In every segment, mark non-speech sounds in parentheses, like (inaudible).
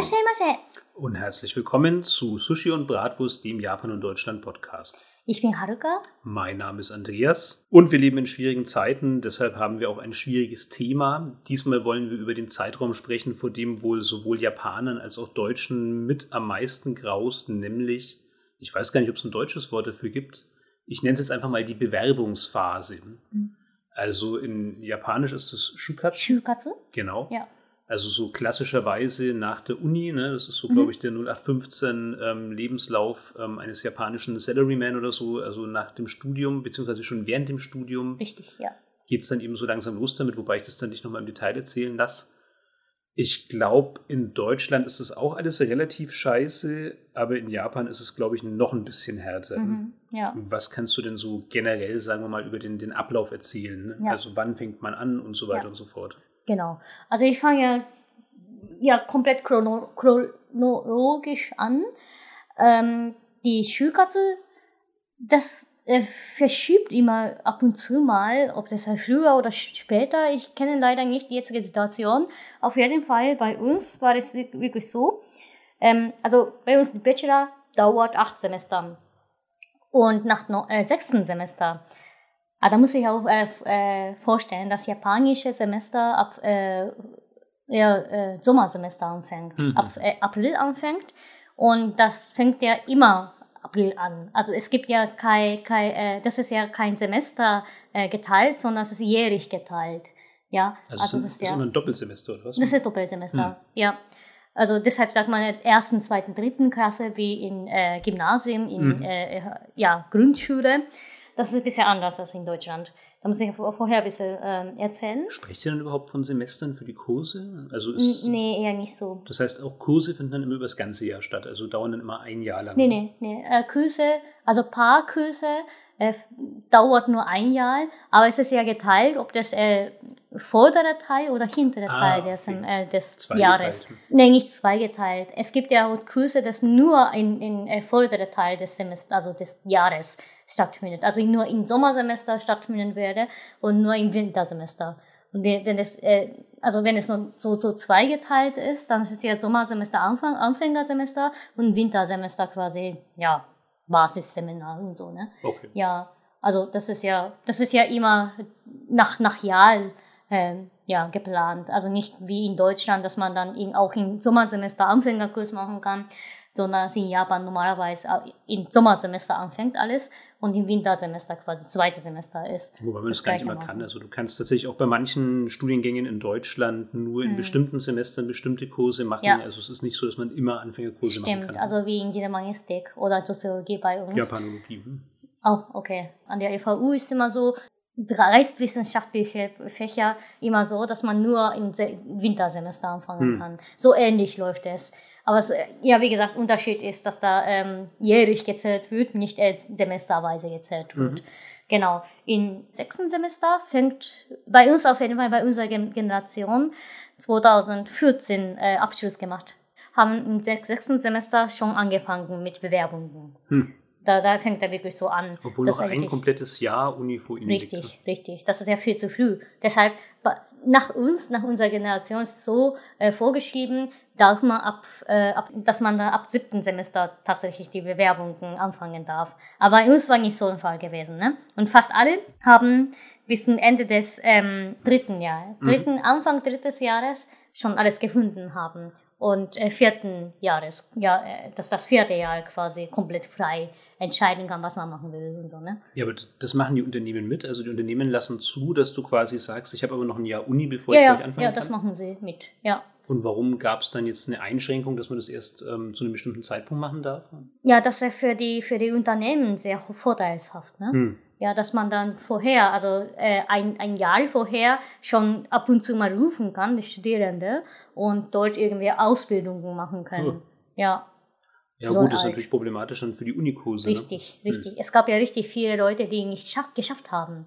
いらっしゃいませ。 Und herzlich willkommen zu Sushi und Bratwurst, dem Japan und Deutschland Podcast. Ich bin Haruka. Mein Name ist Andreas und wir leben in schwierigen Zeiten, deshalb haben wir auch ein schwieriges Thema. Diesmal wollen wir über den Zeitraum sprechen, vor dem wohl sowohl Japanern als auch Deutschen mit am meisten graust, nämlich, ich weiß gar nicht, ob es ein deutsches Wort dafür gibt, ich nenne es jetzt einfach mal die Bewerbungsphase. Mhm. Also in Japanisch ist es Shukatsu. 就活 Genau. Ja. Also so klassischerweise nach der Uni, ne, das ist so, Mhm. glaube ich, der 0815 ähm, Lebenslauf ähm, eines japanischen Salaryman oder so, also nach dem Studium, beziehungsweise schon während dem Studium, Richtig, ja. geht es dann eben so langsam los damit, wobei ich das dann nicht nochmal im Detail erzählen lasse. Ich glaube, in Deutschland ist das auch alles relativ scheiße, aber in Japan ist es, glaube ich, noch ein bisschen härter. Mhm. Ja. Was kannst du denn so generell, sagen wir mal, über den, den Ablauf erzählen? Ne? Ja. Also wann fängt man an und so weiter Ja. und so fort. Genau. Also ich fange ja, ja komplett chrono chronologisch an. Ähm, die Schulkatze, das äh, verschiebt immer ab und zu mal, ob das halt früher oder später. Ich kenne leider nicht die jetzige Situation. Auf jeden Fall bei uns war es wirk- wirklich so. Ähm, also bei uns die Bachelor dauert acht Semester. Und nach no, äh, sechsten Semester Ah, da muss ich auch äh, äh, vorstellen, das japanische Semester ab äh, ja, äh, Sommersemester anfängt, Mhm. ab äh, April anfängt und das fängt ja immer April an. Also es gibt ja kein, kein äh, das ist ja kein Semester geteilt, sondern es ist jährlich geteilt. Ja, Also, es ist, das ist immer ein Doppelsemester, oder was? das ist Doppelsemester, ja. Also deshalb sagt man in der ersten, zweiten, dritten Klasse wie in äh, Gymnasium, in Mhm. äh, ja, Grundschule. Das ist ein bisschen anders als in Deutschland. Da muss ich vor- vorher ein bisschen ähm, erzählen. Sprecht ihr denn überhaupt von Semestern für die Kurse? Also ist, N nee, eher nicht so. Das heißt, auch Kurse finden dann immer über das ganze Jahr statt, also dauern dann immer ein Jahr lang. Nee, nee, nee. Äh, Kurse, also Paarkurse äh, dauert nur ein Jahr, aber es ist ja geteilt, ob das äh, vordere Teil oder hintere Ah, Teil des, okay. äh, des Zweigeteilt. Jahres. Nee, nicht zweigeteilt. Es gibt ja auch Kurse, das nur in, in äh, vordere Teil des Semesters, also des Jahres stattfindet. Also nur im Sommersemester stattfinden werde und nur im Wintersemester. Und wenn es, äh, also wenn es so, so, so zweigeteilt ist, dann ist es ja Sommersemester Anfang, Anfängersemester und Wintersemester quasi, ja, Basisseminar und so, ne? Okay. Ja, also das ist ja, das ist ja immer nach, nach Jahren ähm, ja, geplant. Also nicht wie in Deutschland, dass man dann in, auch im Sommersemester Anfängerkurs machen kann, sondern es in Japan normalerweise im Sommersemester anfängt alles und im Wintersemester quasi zweites Semester ist. Wobei man das gar nicht immer kann. Also du kannst tatsächlich auch bei manchen Studiengängen in Deutschland nur in Mhm. bestimmten Semestern bestimmte Kurse machen. Ja. Also es ist nicht so, dass man immer Anfängerkurse machen Stimmt, kann. also wie in Germanistik oder Soziologie bei uns. Japanologie. hm. Auch, okay. An der FAU ist immer so, geistwissenschaftliche Fächer immer so, dass man nur im Se Wintersemester anfangen Hm. kann. So ähnlich läuft es. Aber es, äh, ja, wie gesagt, Unterschied ist, dass da ähm, jährlich gezählt wird, nicht äh, semesterweise gezählt wird. Genau. Im sechsten Semester fängt bei uns auf jeden Fall, bei unserer Gen Generation 2014 äh, Abschluss gemacht. Haben im sech- sechsten Semester schon angefangen mit Bewerbungen. Hm. Da, da fängt er wirklich so an. Obwohl noch ein komplettes Jahr Uni vor ihnen liegt. Richtig, richtig. Das ist ja viel zu früh. Deshalb, nach uns, nach unserer Generation ist so äh, vorgeschrieben, darf man ab, äh, ab, dass man da ab siebten Semester tatsächlich die Bewerbungen anfangen darf. Aber bei uns war nicht so ein Fall gewesen. Ne? Und fast alle haben bis zum Ende des ähm, dritten Jahres, dritten, Anfang drittes Jahres schon alles gefunden haben. Und äh, vierten Jahres, ja, äh, dass das vierte Jahr quasi komplett frei entscheiden kann, was man machen will und so, ne? Ja, aber das machen die Unternehmen mit. Also die Unternehmen lassen zu, dass du quasi sagst, ich habe aber noch ein Jahr Uni, bevor Ja, ich ja, gleich anfangen ja, das kann. machen sie mit. Ja. Und warum gab es dann jetzt eine Einschränkung, dass man das erst ähm, zu einem bestimmten Zeitpunkt machen darf? Ja, das ist für die, für die Unternehmen sehr vorteilshaft. Ne? Hm. Ja, dass man dann vorher, also äh, ein, ein Jahr vorher schon ab und zu mal rufen kann, die Studierende, und dort irgendwie Ausbildungen machen können. Oh. Ja, Ja So gut, das ist natürlich problematisch dann für die Unikurse. richtig, Ne? richtig. Es gab ja richtig viele Leute, die nicht schaff, geschafft haben.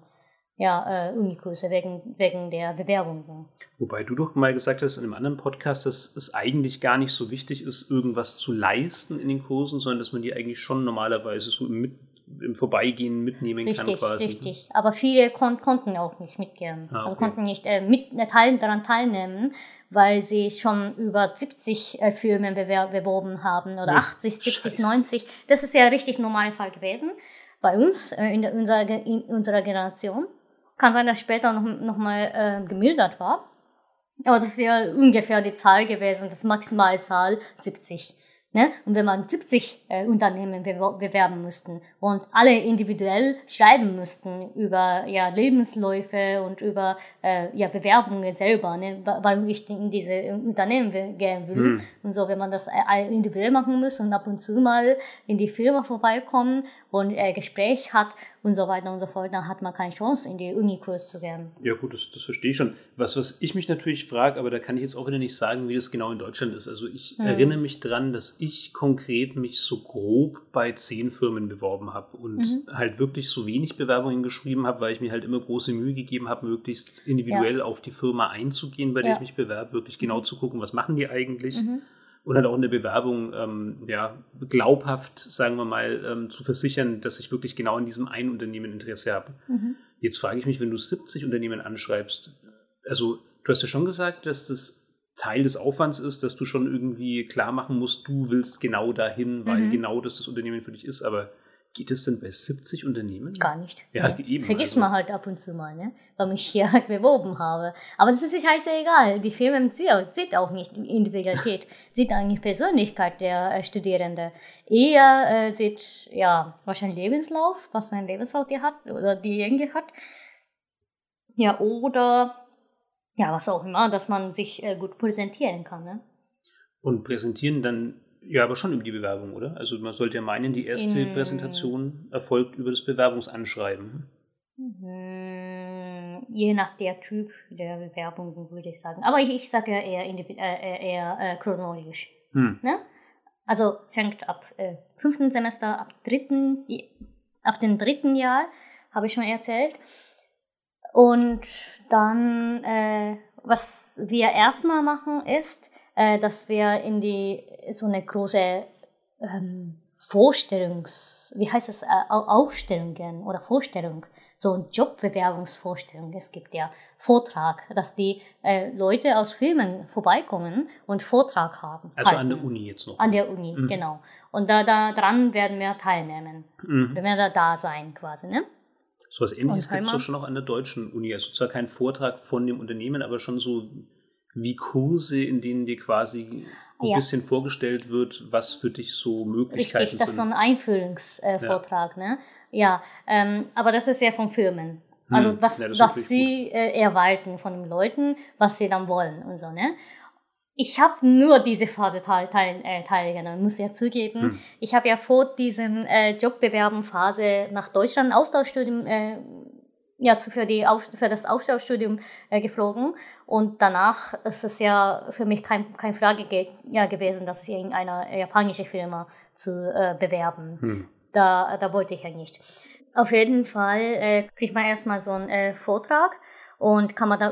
Ja, äh, Unikurse wegen, wegen der Bewerbungen. Wobei du doch mal gesagt hast in einem anderen Podcast, dass es eigentlich gar nicht so wichtig ist, irgendwas zu leisten in den Kursen, sondern dass man die eigentlich schon normalerweise so im Mit im Vorbeigehen mitnehmen richtig, kann quasi. Richtig, Aber viele kon konnten auch nicht mitgehen. Ah, Also okay. konnten nicht äh, mit, äh, teil, daran teilnehmen, weil sie schon über 70 äh, bewer beworben haben oder Ja, 80, 70, scheiße. 90. Das ist ja richtig normaler Fall gewesen bei uns, äh, in, der, unserer, in unserer Generation. Kann sein, dass später noch, noch mal äh, gemildert war. Aber das ist ja ungefähr die Zahl gewesen, das Maximalzahl 70. Ne? Und wenn man 70 äh, Unternehmen bewer- bewerben müssten und alle individuell schreiben müssten über ja, Lebensläufe und über äh, ja, Bewerbungen selber, ne? wa- warum ich in diese Unternehmen will- gehen will. Hm. Und so, wenn man das äh, individuell machen muss und ab und zu mal in die Firma vorbeikommen und äh, Gespräch hat und so weiter und so fort, dann hat man keine Chance, in die Unikurs zu gehen. Ja, gut, das, das verstehe ich schon. Was, was ich mich natürlich frage, aber da kann ich jetzt auch wieder nicht sagen, wie das genau in Deutschland ist. Also ich Hm. erinnere mich dran, dass ich konkret mich so grob bei zehn Firmen beworben habe und Mhm. halt wirklich so wenig Bewerbungen geschrieben habe, weil ich mir halt immer große Mühe gegeben habe, möglichst individuell auf die Firma einzugehen, bei der Ja. ich mich bewerbe, wirklich genau zu gucken, was machen die eigentlich. Mhm. Und halt auch in der Bewerbung ähm, ja, glaubhaft, sagen wir mal, ähm, zu versichern, dass ich wirklich genau an diesem einen Unternehmen Interesse habe. Mhm. Jetzt frage ich mich, wenn du 70 Unternehmen anschreibst, also du hast ja schon gesagt, dass das Teil des Aufwands ist, dass du schon irgendwie klar machen musst, du willst genau dahin, weil Mhm. genau das das Unternehmen für dich ist. Aber geht es denn bei 70 Unternehmen? Gar nicht. Ja, eben, Vergisst also. man halt ab und zu mal, ne? weil ich hier (laughs) beworben habe. Aber das ist sich scheißegal. Die Firmen sieht, auch nicht Individualität, (laughs) sieht eigentlich Persönlichkeit der äh, Studierende. Eher äh, sieht, ja, wahrscheinlich Lebenslauf, was für ein Lebenslauf die hat oder diejenige hat. Ja, oder ja, was auch immer, dass man sich äh, gut präsentieren kann. Ne? Und präsentieren dann ja aber schon über die Bewerbung, oder? Also man sollte ja meinen, die erste In- Präsentation erfolgt über das Bewerbungsanschreiben. Mhm, Je nach der Typ der Bewerbung würde ich sagen. Aber ich, ich sage ja eher, individ- äh, eher, äh, chronologisch. Hm. Ne? Also fängt ab äh, fünften Semester, ab dritten, ab dem dritten Jahr, habe ich schon erzählt. Und dann, äh, was wir erstmal machen, ist, äh, dass wir in die so eine große ähm, Vorstellungs, wie heißt es, äh, Au- Aufstellung gehen oder Vorstellung, so eine Jobbewerbungsvorstellung. Es gibt ja Vortrag, dass die äh, Leute aus Filmen vorbeikommen und Vortrag haben. Also halten. an der Uni jetzt noch. An der Uni, Mhm. genau. Und da, da dran werden wir teilnehmen. Mhm. Wir werden da, da sein quasi, ne? So was ähnliches gibt es doch schon auch an der deutschen Uni. Also zwar kein Vortrag von dem Unternehmen, aber schon so wie Kurse, in denen dir quasi ein Ja. bisschen vorgestellt wird, was für dich so Möglichkeiten Richtig, das ist so sind. ein Einführungsvortrag, Vortrag, ne? Ja, ähm, aber das ist ja von Firmen. Also Hm, was, ja, was sie äh, erwarten von den Leuten, was sie dann wollen und so, ne? Ich habe nur diese Phase teil, teil, äh, teilgenommen, muss ja zugeben. Hm. Ich habe ja vor diesem äh, Jobbewerben-Phase nach Deutschland Austauschstudium äh, ja, für, die, Auf- für das Austauschstudium äh, geflogen. Und danach ist es ja für mich kein, keine Frage ge ja, gewesen, dass ich irgendeine japanische Firma zu äh, bewerben. Hm. Da, da wollte ich ja nicht. Auf jeden Fall äh, kriegt man erstmal so einen äh, Vortrag und kann man da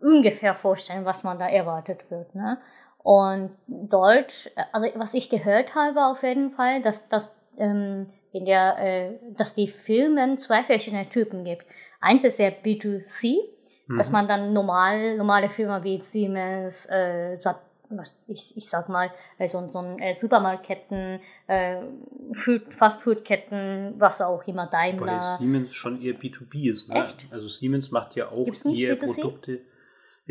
ungefähr vorstellen, was man da erwartet wird. Ne? Und dort, äh, also was ich gehört habe auf jeden Fall, dass, dass, ähm, in der, äh, dass die Firmen zwei verschiedene Typen gibt. Eins ist der B2C, dass Mhm. man dann normal, normale Firmen wie Siemens, äh, was ich, ich sag mal, äh, so, ein äh, Supermarktketten, äh, Food, Fastfood-Ketten, was auch immer, Daimler. Siemens schon eher B2B ist. Ne? Echt? Also Siemens macht ja auch eher B2C? Produkte.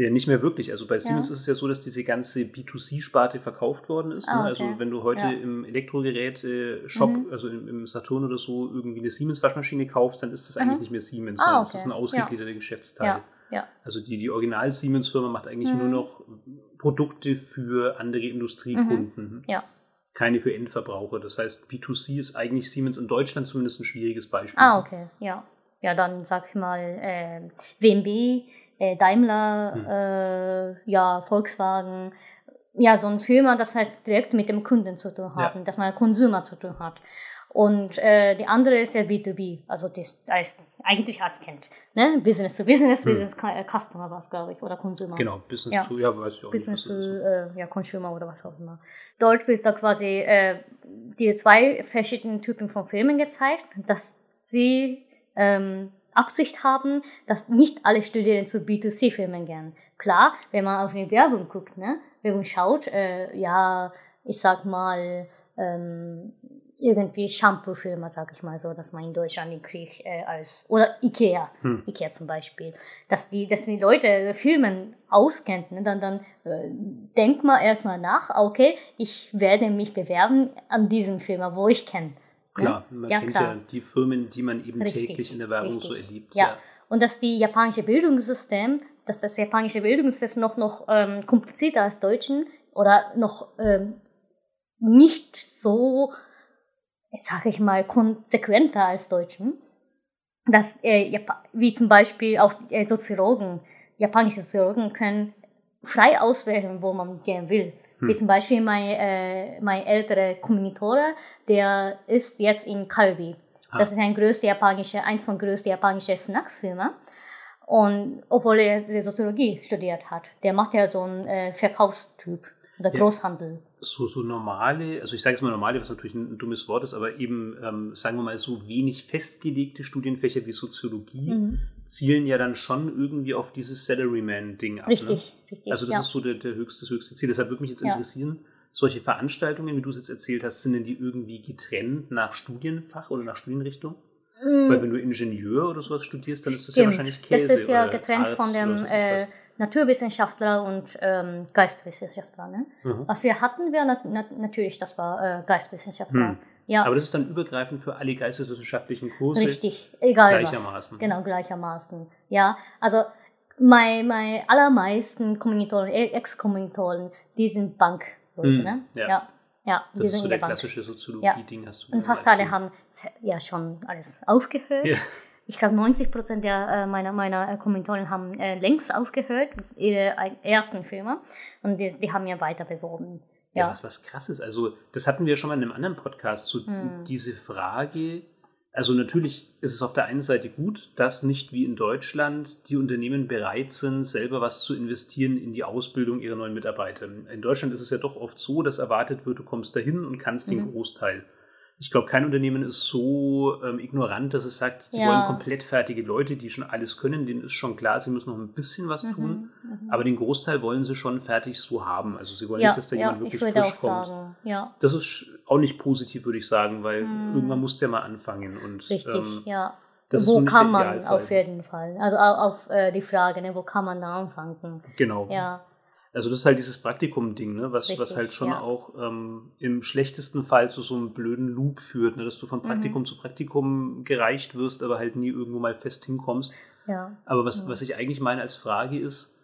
Ja, nicht mehr wirklich. Also bei Siemens Ja. ist es ja so, dass diese ganze B2C-Sparte verkauft worden ist. Ah, ne? okay. Also wenn du heute Ja. im Elektrogerät-Shop, Mhm. also im, Saturn oder so, irgendwie eine Siemens-Waschmaschine kaufst, dann ist das eigentlich Mhm. nicht mehr Siemens, Ah, sondern das ist okay. ein ausgegliederter Geschäftsteil. Also die, die Original-Siemens-Firma macht eigentlich Mhm. nur noch Produkte für andere Industriekunden. Ja. Keine für Endverbraucher. Das heißt, B2C ist eigentlich Siemens in Deutschland zumindest ein schwieriges Beispiel. Ah, okay, ja. Ja, dann sag ich mal äh, BMW, äh, Daimler, Hm. äh, ja, Volkswagen. Ja, so ein Firma, das halt direkt mit dem Kunden zu tun hat, Ja. dass man Consumer zu tun hat. Und äh, die andere ist ja B2B, also das als, eigentlich als kennt. Ne? Business to Business, Hm. Business äh, Customer war es, glaube ich, oder Consumer. Genau, Business Ja. to, ja, weiß ich auch Business nicht. to das äh, ja, Consumer oder was auch immer. Dort bist du quasi, äh, die zwei verschiedenen Typen von Filmen gezeigt, dass sie ähm, Absicht haben, dass nicht alle Studierende zu B2C-Filmen gehen. Klar, wenn man auf die Werbung guckt, ne, wenn man schaut, äh, ja, ich sag mal, ähm, irgendwie Shampoo-Filme, sag ich mal so, dass man in Deutschland den Krieg äh, als, oder Ikea, hm. Ikea zum Beispiel, dass die, dass die Leute Filmen auskennt, ne, dann, dann äh, denkt man erstmal nach, okay, ich werde mich bewerben an diesen Film, wo ich kenne. Klar, ne? man ja, kennt klar. ja die Firmen, die man eben richtig, täglich in der Werbung richtig. so erlebt. Ja. ja. und dass die japanische Bildungssystem, dass das japanische Bildungssystem noch, noch ähm, komplizierter als Deutschen oder noch ähm, nicht so sage ich mal, konsequenter als Deutschen. Dass, äh, wie zum Beispiel auch äh, Soziologen, japanische Soziologen können frei auswählen, wo man gehen will. Hm. Wie zum Beispiel mein, äh, mein älterer Kommilitone, der ist jetzt in Kalbi. Ah. Das ist ein größte japanische, eins von größten japanischen Snacksfirma. Und obwohl er Soziologie studiert hat, der macht ja so einen äh, Verkaufstyp oder Großhandel so, so normale, also ich sage jetzt mal normale, was natürlich ein, ein dummes Wort ist, aber eben, ähm, sagen wir mal, so wenig festgelegte Studienfächer wie Soziologie mhm. zielen ja dann schon irgendwie auf dieses Salaryman-Ding ab. Richtig, ne? richtig. Also das ja. ist so der, der höchste, das höchste Ziel. Deshalb würde mich jetzt ja. interessieren, solche Veranstaltungen, wie du es jetzt erzählt hast, sind denn die irgendwie getrennt nach Studienfach oder nach Studienrichtung? Mhm. Weil wenn du Ingenieur oder sowas studierst, dann ist das ja wahrscheinlich Käse. Das ist ja getrennt Arzt von dem äh, Naturwissenschaftler und ähm, Geistwissenschaftler. Ne? Mhm. Was wir hatten, wir na, na, natürlich, das war äh, Geistwissenschaftler. Mhm. Ja. Aber das ist dann übergreifend für alle geisteswissenschaftlichen Kurse. Richtig, egal gleichermaßen. was. Genau, gleichermaßen. Ja, also meine, meine allermeisten Kommilitonen, Ex-Kommilitonen, die sind Bankleute. Mhm. Ne? Ja. ja. Ja, das ist so der Bank. klassische Soziologie-Ding, ja. hast du Und fast alle haben ja schon alles aufgehört. Ja ich glaube 90 Prozent der, äh, meiner, meiner äh, Kommentatoren haben äh, längst aufgehört mit ihrer ersten Firma und die, die haben ja weiter beworben. Ja, ja was, was krass ist. Also, das hatten wir schon mal in einem anderen Podcast, so hm. diese Frage. Also, natürlich ist es auf der einen Seite gut, dass nicht wie in Deutschland die Unternehmen bereit sind, selber was zu investieren in die Ausbildung ihrer neuen Mitarbeiter. In Deutschland ist es ja doch oft so, dass erwartet wird, du kommst dahin und kannst mhm. den Großteil ich glaube, kein Unternehmen ist so ähm, ignorant, dass es sagt, die ja. wollen komplett fertige Leute, die schon alles können. Denen ist schon klar, sie müssen noch ein bisschen was mhm, tun. Mhm. Aber den Großteil wollen sie schon fertig so haben. Also sie wollen ja, nicht, dass da ja, jemand wirklich frisch kommt. Das ist auch nicht positiv, würde ich sagen, weil mhm. irgendwann muss der mal anfangen. Und, Richtig, ähm, ja. wo kann man auf jeden Fall? Also auf, auf äh, die Frage, ne, wo kann man da anfangen? Genau. Ja. Also das ist halt dieses Praktikum-Ding, ne? was, Richtig, was halt schon ja. auch ähm, im schlechtesten Fall zu so einem blöden Loop führt, ne? dass du von Praktikum mhm. zu Praktikum gereicht wirst, aber halt nie irgendwo mal fest hinkommst. Ja. Aber was, mhm. was ich eigentlich meine als Frage ist,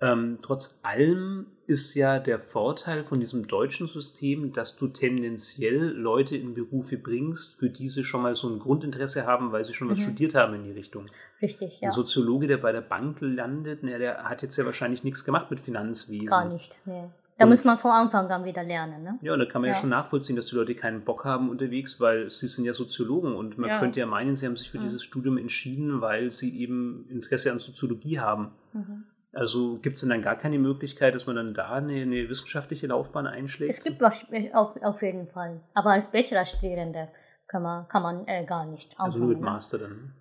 ähm, trotz allem ist ja der Vorteil von diesem deutschen System, dass du tendenziell Leute in Berufe bringst, für die sie schon mal so ein Grundinteresse haben, weil sie schon mhm. was studiert haben in die Richtung. Richtig, ja. Ein Soziologe, der bei der Bank landet, ne, der hat jetzt ja wahrscheinlich nichts gemacht mit Finanzwesen. Gar nicht, nee. Da und, muss man von Anfang an wieder lernen. Ne? Ja, und da kann man ja. ja. schon nachvollziehen, dass die Leute keinen Bock haben unterwegs, weil sie sind ja Soziologen und man ja. könnte ja meinen, sie haben sich für mhm. dieses Studium entschieden, weil sie eben Interesse an Soziologie haben. Mhm. Also gibt es denn dann gar keine Möglichkeit, dass man dann da eine, eine wissenschaftliche Laufbahn einschlägt? Es gibt auf, auf, auf jeden Fall. Aber als Bachelorstudierende kann man, kann man äh, gar nicht anfangen. Also nur mit ne? Master dann?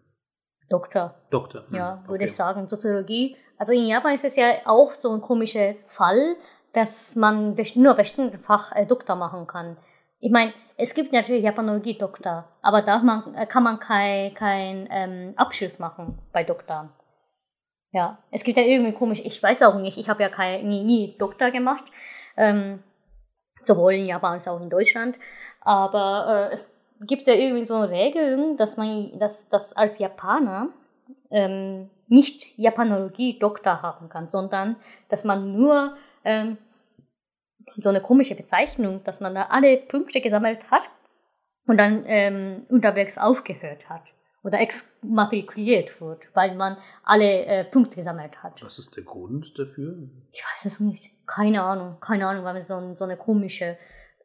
Doktor. Doktor. Hm, ja, würde okay. ich sagen. Soziologie. Also in Japan ist es ja auch so ein komischer Fall, dass man nur bestimmte Fach äh, Doktor machen kann. Ich meine, es gibt natürlich Japanologie-Doktor, aber da man, äh, kann man keinen kein, ähm, Abschluss machen bei Doktor. Ja, es gibt ja irgendwie komisch, ich weiß auch nicht, ich habe ja kein, nie, nie Doktor gemacht, ähm, sowohl in Japan als auch in Deutschland, aber äh, es gibt ja irgendwie so Regeln, dass man dass, dass als Japaner ähm, nicht Japanologie-Doktor haben kann, sondern dass man nur ähm, so eine komische Bezeichnung, dass man da alle Punkte gesammelt hat und dann ähm, unterwegs aufgehört hat oder exmatrikuliert wird, weil man alle äh, Punkte gesammelt hat. Was ist der Grund dafür? Ich weiß es nicht. Keine Ahnung. Keine Ahnung, weil wir so, so eine komische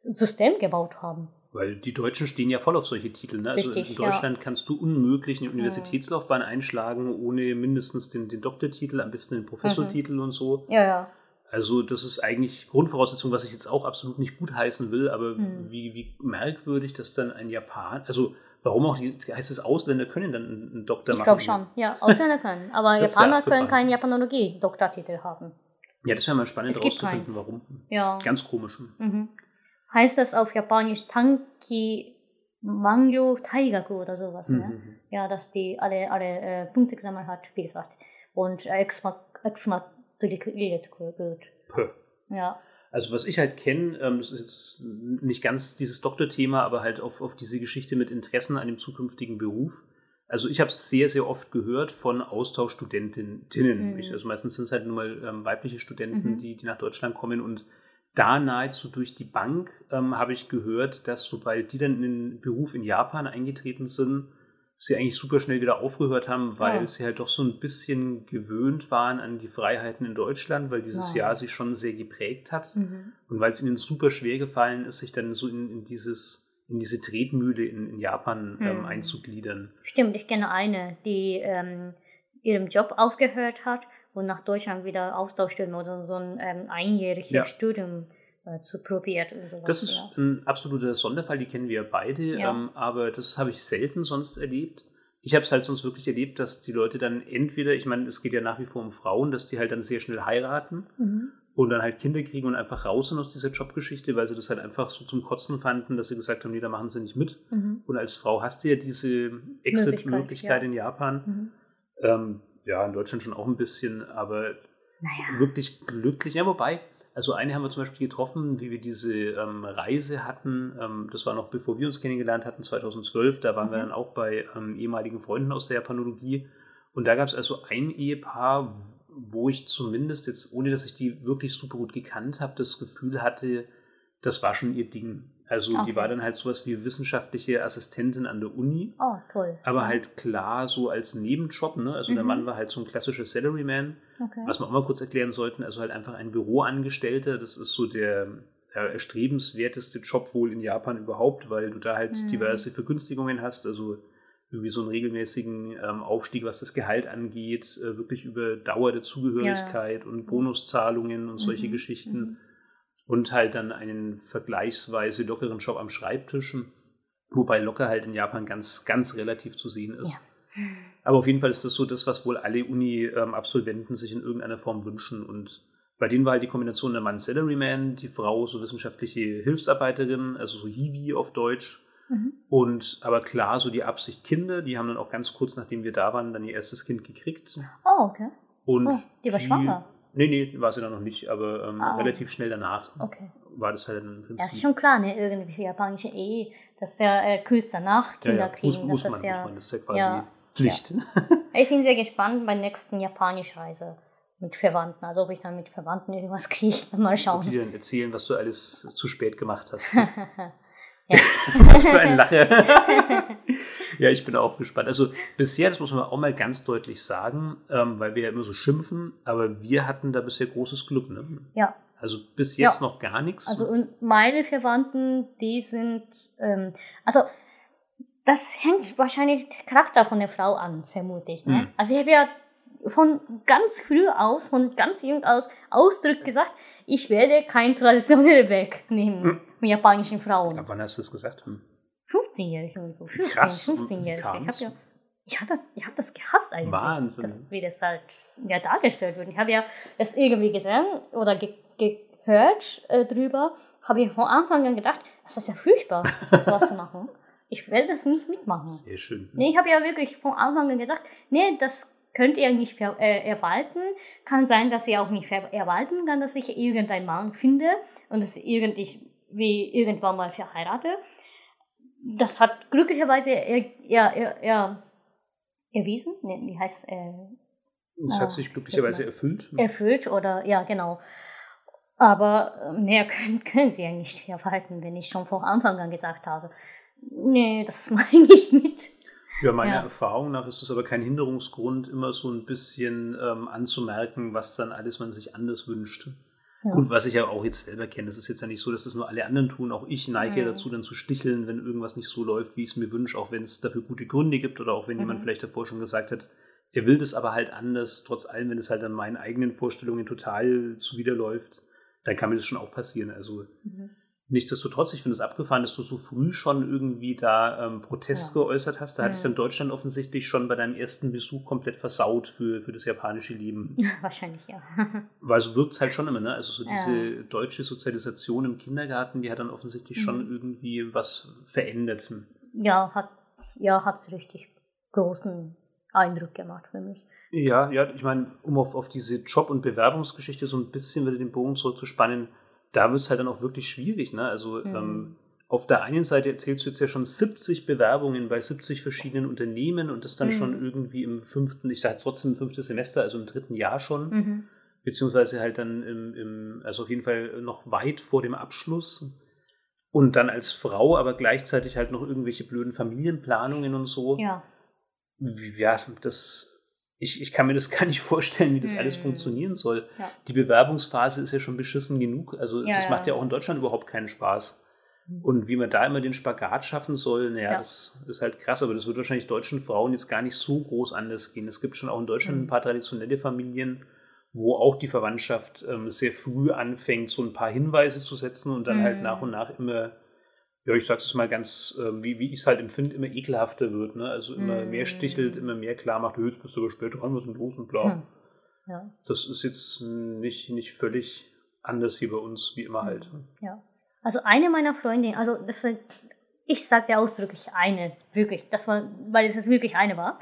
System gebaut haben. Weil die Deutschen stehen ja voll auf solche Titel. Ne? Also Richtig, in Deutschland ja. kannst du unmöglich eine Universitätslaufbahn einschlagen, ohne mindestens den, den Doktortitel, am besten den Professortitel mhm. und so. Ja, ja. Also das ist eigentlich Grundvoraussetzung, was ich jetzt auch absolut nicht gutheißen will, aber Hm. wie, wie merkwürdig, dass dann ein Japan, also warum auch, die, heißt es, Ausländer können dann einen Doktor Ich machen? glaube schon. Ja, Ausländer können. (laughs) Aber Japaner können keinen Japanologie-Doktortitel haben. Ja, das wäre mal spannend herauszufinden, warum. Ja. Ganz komisch. Mhm. Heißt das auf Japanisch Tanki Mangyo Taigaku oder sowas, ne? Mhm. Ja, dass die alle, alle äh, Punkte gesammelt hat, wie gesagt. Und äh, exmatrikuliert wird. Puh. Ja. Also was ich halt kenne, ähm, das ist jetzt nicht ganz dieses Doktorthema, aber halt auf, auf diese Geschichte mit Interessen an dem zukünftigen Beruf. Also ich habe es sehr, sehr oft gehört von Austauschstudentinnen. Mhm. Also meistens sind es halt nur mal ähm, weibliche Studenten, Mhm. die, die nach Deutschland kommen und da nahezu durch die Bank ähm, habe ich gehört, dass sobald die dann in den Beruf in Japan eingetreten sind, sie eigentlich super schnell wieder aufgehört haben, weil Ah. sie halt doch so ein bisschen gewöhnt waren an die Freiheiten in Deutschland, weil dieses Ah. Jahr sich schon sehr geprägt hat. Mhm. Und weil es ihnen super schwer gefallen ist, sich dann so in, in dieses, in diese Tretmühle in, in Japan ähm, Hm. einzugliedern. Stimmt, ich kenne eine, die ähm, ihren Job aufgehört hat und nach Deutschland wieder Austauschstudium oder so ein ähm, einjähriges Ja. Studium zu probiert. Und sowas, Das ist ja. ein absoluter Sonderfall, die kennen wir ja beide, Ja. ähm, aber das habe ich selten sonst erlebt. Ich habe es halt sonst wirklich erlebt, dass die Leute dann entweder, ich meine, es geht ja nach wie vor um Frauen, dass die halt dann sehr schnell heiraten Mhm. und dann halt Kinder kriegen und einfach raus sind aus dieser Jobgeschichte, weil sie das halt einfach so zum Kotzen fanden, dass sie gesagt haben, nee, da machen sie nicht mit. Mhm. Und als Frau hast du ja diese Exit-Möglichkeit ja. in Japan. Mhm. Ähm, ja, in Deutschland schon auch ein bisschen, aber Naja. wirklich glücklich. Ja, wobei, also eine haben wir zum Beispiel getroffen, wie wir diese ähm, Reise hatten. Ähm, das war noch bevor wir uns kennengelernt hatten, 2012. Da waren wir Mhm. dann auch bei ähm, ehemaligen Freunden aus der Japanologie. Und da gab es also ein Ehepaar, wo ich zumindest jetzt, ohne dass ich die wirklich super gut gekannt habe, das Gefühl hatte, das war schon ihr Ding. Also Okay. die war dann halt sowas wie wissenschaftliche Assistentin an der Uni. Oh, toll. Aber halt klar so als Nebenjob, ne? Also der Mhm. Mann war halt so ein klassischer Salaryman. Okay. Was wir auch mal kurz erklären sollten, also halt einfach ein Büroangestellter, das ist so der erstrebenswerteste Job wohl in Japan überhaupt, weil du da halt Mhm. diverse Vergünstigungen hast, also irgendwie so einen regelmäßigen ähm, Aufstieg, was das Gehalt angeht, äh, wirklich über Dauer der Zugehörigkeit und Bonuszahlungen und solche Mhm. Geschichten Mhm. Und halt dann einen vergleichsweise lockeren Job am Schreibtisch, wobei locker halt in Japan ganz, ganz relativ zu sehen ist. Ja. Aber auf jeden Fall ist das so das, was wohl alle Uni-Absolventen sich in irgendeiner Form wünschen. Und bei denen war halt die Kombination der Mann Salaryman, die Frau so wissenschaftliche Hilfsarbeiterin, also so Hiwi auf Deutsch. Mhm. Und aber klar, so die Absicht Kinder, die haben dann auch ganz kurz, nachdem wir da waren, dann ihr erstes Kind gekriegt. Oh, okay. Und Oh, die war schwanger? Nee, nee, war sie dann noch nicht, aber ähm, Ah. relativ schnell danach Okay. war das halt im Prinzip. Ja, ist schon klar, ne? Irgendwie für japanische Ehe, dass der äh, kurz danach Kinder ja, ja. kriegen. Muss, das muss, man, ist ja, muss man, das ist ja quasi ja. Pflicht. Ich bin sehr gespannt bei der nächsten Japanisch-Reise mit Verwandten. Also ob ich dann mit Verwandten irgendwas kriege, (laughs) mal Ob die schauen. dir dann erzählen, was du alles zu spät gemacht hast. (laughs) Ja. (laughs) Was für ein Lacher. (laughs) ja, ich bin auch gespannt. Also bisher, das muss man auch mal ganz deutlich sagen, ähm, weil wir ja immer so schimpfen, aber wir hatten da bisher großes Glück. Ne? ja, Also bis jetzt Ja. noch gar nichts. also und meine Verwandten, die sind, ähm, also das hängt wahrscheinlich der Charakter von der Frau an, vermute ich. Ne? Hm. Also ich habe ja von ganz früh aus, von ganz jung aus ausdrücklich gesagt, ich werde keinen traditionellen Weg nehmen Hm. mit japanischen Frauen. Ab wann hast du das gesagt? Hm. 15-jährig und so. 15, Krass. 15-jährig. Ich habe ja, ich habe das, ich hab das gehasst eigentlich. Wahnsinn. Das, wie das halt ja, dargestellt wird. Ich habe ja das irgendwie gesehen oder ge gehört äh, drüber, habe ich von Anfang an gedacht, das ist ja furchtbar, (laughs) sowas zu machen. Ich werde das nicht mitmachen. Sehr schön. Nee, ich habe ja wirklich von Anfang an gesagt, nee, das könnt ihr nicht äh, erwalten. Kann sein, dass ihr auch nicht ver erwalten kann, dass ich irgendeinen Mann finde und dass irgendwie wie irgendwann mal verheirate. Das hat glücklicherweise er, er, er, er erwiesen, nee, wie heißt äh, Das Ah, hat sich glücklicherweise genau. erfüllt. erfüllt oder ja genau. Aber mehr können, können sie ja nicht erwarten, wenn ich schon von Anfang an gesagt habe, nee, das (laughs) meine ich mit. Ja, meiner Ja. Erfahrung nach ist es aber kein Hinderungsgrund, immer so ein bisschen ähm, anzumerken, was dann alles man sich anders wünscht. Ja. Gut, was ich ja auch jetzt selber kenne, es ist jetzt ja nicht so, dass das nur alle anderen tun. Auch ich neige Mhm. dazu, dann zu sticheln, wenn irgendwas nicht so läuft, wie ich es mir wünsche, auch wenn es dafür gute Gründe gibt oder auch wenn jemand Mhm. vielleicht davor schon gesagt hat, er will das aber halt anders, trotz allem, wenn es halt an meinen eigenen Vorstellungen total zuwiderläuft, dann kann mir das schon auch passieren. Also mhm. Nichtsdestotrotz, ich finde es abgefahren, dass du so früh schon irgendwie da ähm, Protest ja. geäußert hast. Da mhm. hatte ich dann Deutschland offensichtlich schon bei deinem ersten Besuch komplett versaut für, für das japanische Leben. (laughs) Wahrscheinlich, ja. (laughs) Weil so wirkt es halt schon immer, ne? Also so diese ja. deutsche Sozialisation im Kindergarten, die hat dann offensichtlich mhm. schon irgendwie was verändert. Ja, hat ja, hat richtig großen Eindruck gemacht für mich. Ja, ja, ich meine, um auf, auf diese Job- und Bewerbungsgeschichte so ein bisschen wieder den Bogen zurückzuspannen, da wird es halt dann auch wirklich schwierig. Ne? Also mhm. ähm, auf der einen Seite erzählst du jetzt ja schon 70 Bewerbungen bei 70 verschiedenen Unternehmen und das dann mhm. schon irgendwie im fünften, ich sage trotzdem im fünften Semester, also im dritten Jahr schon, mhm. beziehungsweise halt dann im, im, also auf jeden Fall noch weit vor dem Abschluss. Und dann als Frau aber gleichzeitig halt noch irgendwelche blöden Familienplanungen und so. Ja ja, das, ich, ich kann mir das (laughs) gar nicht vorstellen, wie das hm. alles funktionieren soll. Ja. Die Bewerbungsphase ist ja schon beschissen genug. Also ja, das macht ja auch in Deutschland überhaupt keinen Spaß. Hm. Und wie man da immer den Spagat schaffen soll, naja, ja. das ist halt krass, aber das wird wahrscheinlich deutschen Frauen jetzt gar nicht so groß anders gehen. Es gibt schon auch in Deutschland mhm. ein paar traditionelle Familien, wo auch die Verwandtschaft ähm, sehr früh anfängt, so ein paar Hinweise zu setzen und dann mhm. halt nach hm. und nach immer ja, ich sag's mal ganz, äh, wie, wie ich es halt empfinde, immer ekelhafter wird. Ne? Also immer mm. mehr stichelt, immer mehr klar macht, höchst bist du aber später dran, was denn los und bla. Hm. Ja. Das ist jetzt nicht, nicht völlig anders hier bei uns, wie immer halt. Ja. Also eine meiner Freundinnen, also das ich sage ja ausdrücklich eine, wirklich, das war, weil es wirklich eine war.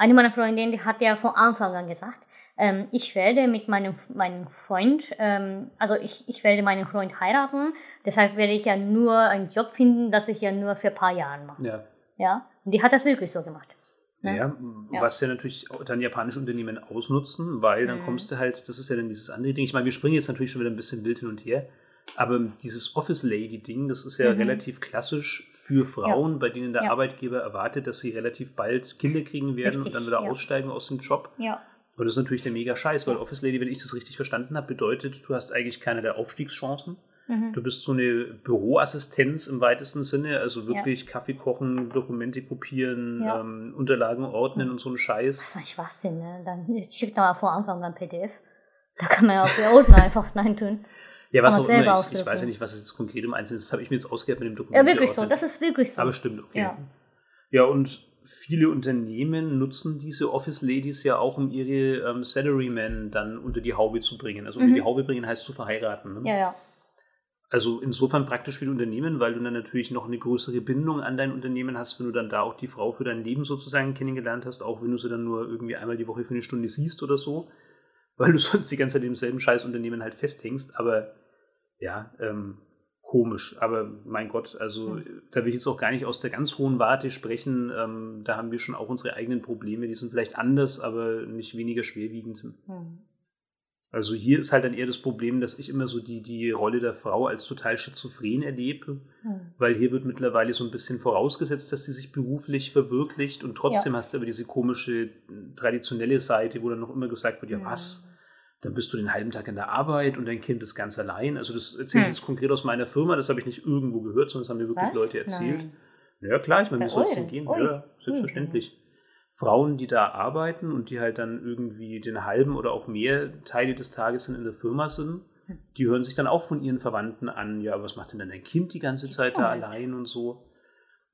Eine meiner Freundinnen, die hat ja von Anfang an gesagt, ähm, ich werde mit meinem, meinem Freund, ähm, also ich, ich werde meinen Freund heiraten, deshalb werde ich ja nur einen Job finden, das ich ja nur für ein paar Jahre mache. Ja. Ja, und die hat das wirklich so gemacht. Ne? Ja, ja, was ja natürlich dann japanische Unternehmen ausnutzen, weil dann mhm. kommst du halt, das ist ja dann dieses andere Ding. Ich meine, wir springen jetzt natürlich schon wieder ein bisschen wild hin und her, aber dieses Office Lady Ding, das ist ja mhm. relativ klassisch für Frauen, ja. bei denen der ja. Arbeitgeber erwartet, dass sie relativ bald Kinder kriegen werden Richtig, und dann wieder aussteigen aus dem Job. Ja. Und das ist natürlich der mega Scheiß, weil Office Lady, wenn ich das richtig verstanden habe, bedeutet, du hast eigentlich keine der Aufstiegschancen. Mhm. Du bist so eine Büroassistenz im weitesten Sinne, also wirklich ja. Kaffee kochen, Dokumente kopieren, ja. ähm, Unterlagen ordnen mhm. und so ein Scheiß. Das ist nicht Schwachsinn, ne? Dann schickt doch mal vor Anfang ein PDF. Da kann man ja auch die Ordner (laughs) einfach rein tun. Ja, was auch immer. Ich, ich, weiß ja nicht, was es jetzt konkret im Einzelnen ist. Das habe ich mir jetzt ausgehört mit dem Dokument. Ja, wirklich so. Das ist wirklich so. Aber stimmt, okay. Ja, ja und viele Unternehmen nutzen diese Office Ladies ja auch, um ihre ähm, Salarymen dann unter die Haube zu bringen. Also unter mhm. die Haube bringen heißt zu verheiraten. Ne? Ja, ja. Also insofern praktisch für die Unternehmen, weil du dann natürlich noch eine größere Bindung an dein Unternehmen hast, wenn du dann da auch die Frau für dein Leben sozusagen kennengelernt hast, auch wenn du sie dann nur irgendwie einmal die Woche für eine Stunde siehst oder so, weil du (laughs) sonst die ganze Zeit im selben Scheißunternehmen halt festhängst. Aber ja, ähm, komisch. Aber mein Gott, also mhm. da will ich jetzt auch gar nicht aus der ganz hohen Warte sprechen. Ähm, da haben wir schon auch unsere eigenen Probleme. Die sind vielleicht anders, aber nicht weniger schwerwiegend. Mhm. Also hier ist halt dann eher das Problem, dass ich immer so die, die Rolle der Frau als total schizophren erlebe, mhm. weil hier wird mittlerweile so ein bisschen vorausgesetzt, dass sie sich beruflich verwirklicht und trotzdem ja. hast du aber diese komische traditionelle Seite, wo dann noch immer gesagt wird, ja was, dann bist du den halben Tag in der Arbeit und dein Kind ist ganz allein. Also das erzähle ich hm. jetzt konkret aus meiner Firma, das habe ich nicht irgendwo gehört, sondern das haben mir wirklich Was? Leute erzählt. Nein. Ja klar, ich meine, wie soll es denn gehen? Ui. Ja, selbstverständlich. Mhm. Frauen, die da arbeiten und die halt dann irgendwie den halben oder auch mehr Teile des Tages in der Firma sind, hm. die hören sich dann auch von ihren Verwandten an, ja, was macht denn dein Kind die ganze Zeit da allein und so.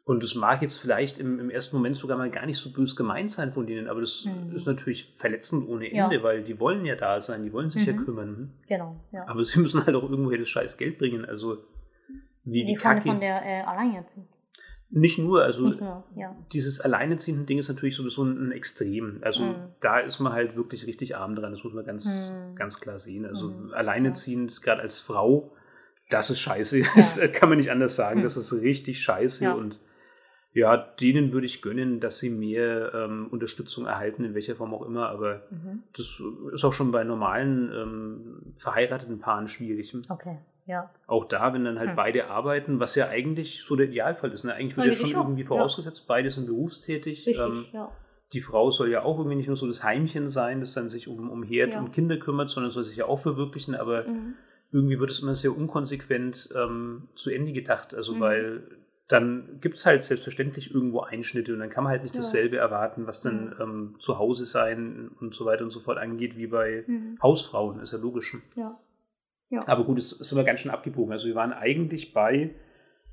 Und das mag jetzt vielleicht im, im, ersten Moment sogar mal gar nicht so bös gemeint sein von denen, aber das mhm. ist natürlich verletzend ohne Ende, ja. weil die wollen ja da sein, die wollen sich mhm. ja kümmern. Genau, ja. Aber sie müssen halt auch irgendwoher das scheiß Geld bringen. Also wie die, die Kacke. von der äh, Alleinerziehung. Nicht nur, also Nicht nur, ja. dieses alleinerziehende Ding ist natürlich sowieso ein, Extrem. Also mhm. da ist man halt wirklich richtig arm dran, das muss man ganz, mhm. ganz klar sehen. Also mhm. alleinerziehend, gerade als Frau, das ist scheiße. (laughs) Das kann man nicht anders sagen. Das ist richtig scheiße und ja, denen würde ich gönnen, dass sie mehr ähm, Unterstützung erhalten, in welcher Form auch immer. Aber mhm. das ist auch schon bei normalen ähm, verheirateten Paaren schwierig. Okay, ja. Auch da, wenn dann halt hm. beide arbeiten, was ja eigentlich so der Idealfall ist. Ne? Eigentlich wird ja, ja schon irgendwie vorausgesetzt, ja. beide sind berufstätig. Richtig, ähm, ja. Die Frau soll ja auch irgendwie nicht nur so das Heimchen sein, das dann sich um, um Herd ja. und Kinder kümmert, sondern soll sich ja auch verwirklichen. Aber mhm. irgendwie wird es immer sehr unkonsequent ähm, zu Ende gedacht. Also, mhm. weil dann gibt es halt selbstverständlich irgendwo Einschnitte und dann kann man halt nicht Ja. dasselbe erwarten, was dann Mhm. ähm, zu Hause sein und so weiter und so fort angeht, wie bei Mhm. Hausfrauen, ist ja logisch. Ja. Aber gut, es sind wir ganz schön abgebogen. Also wir waren eigentlich bei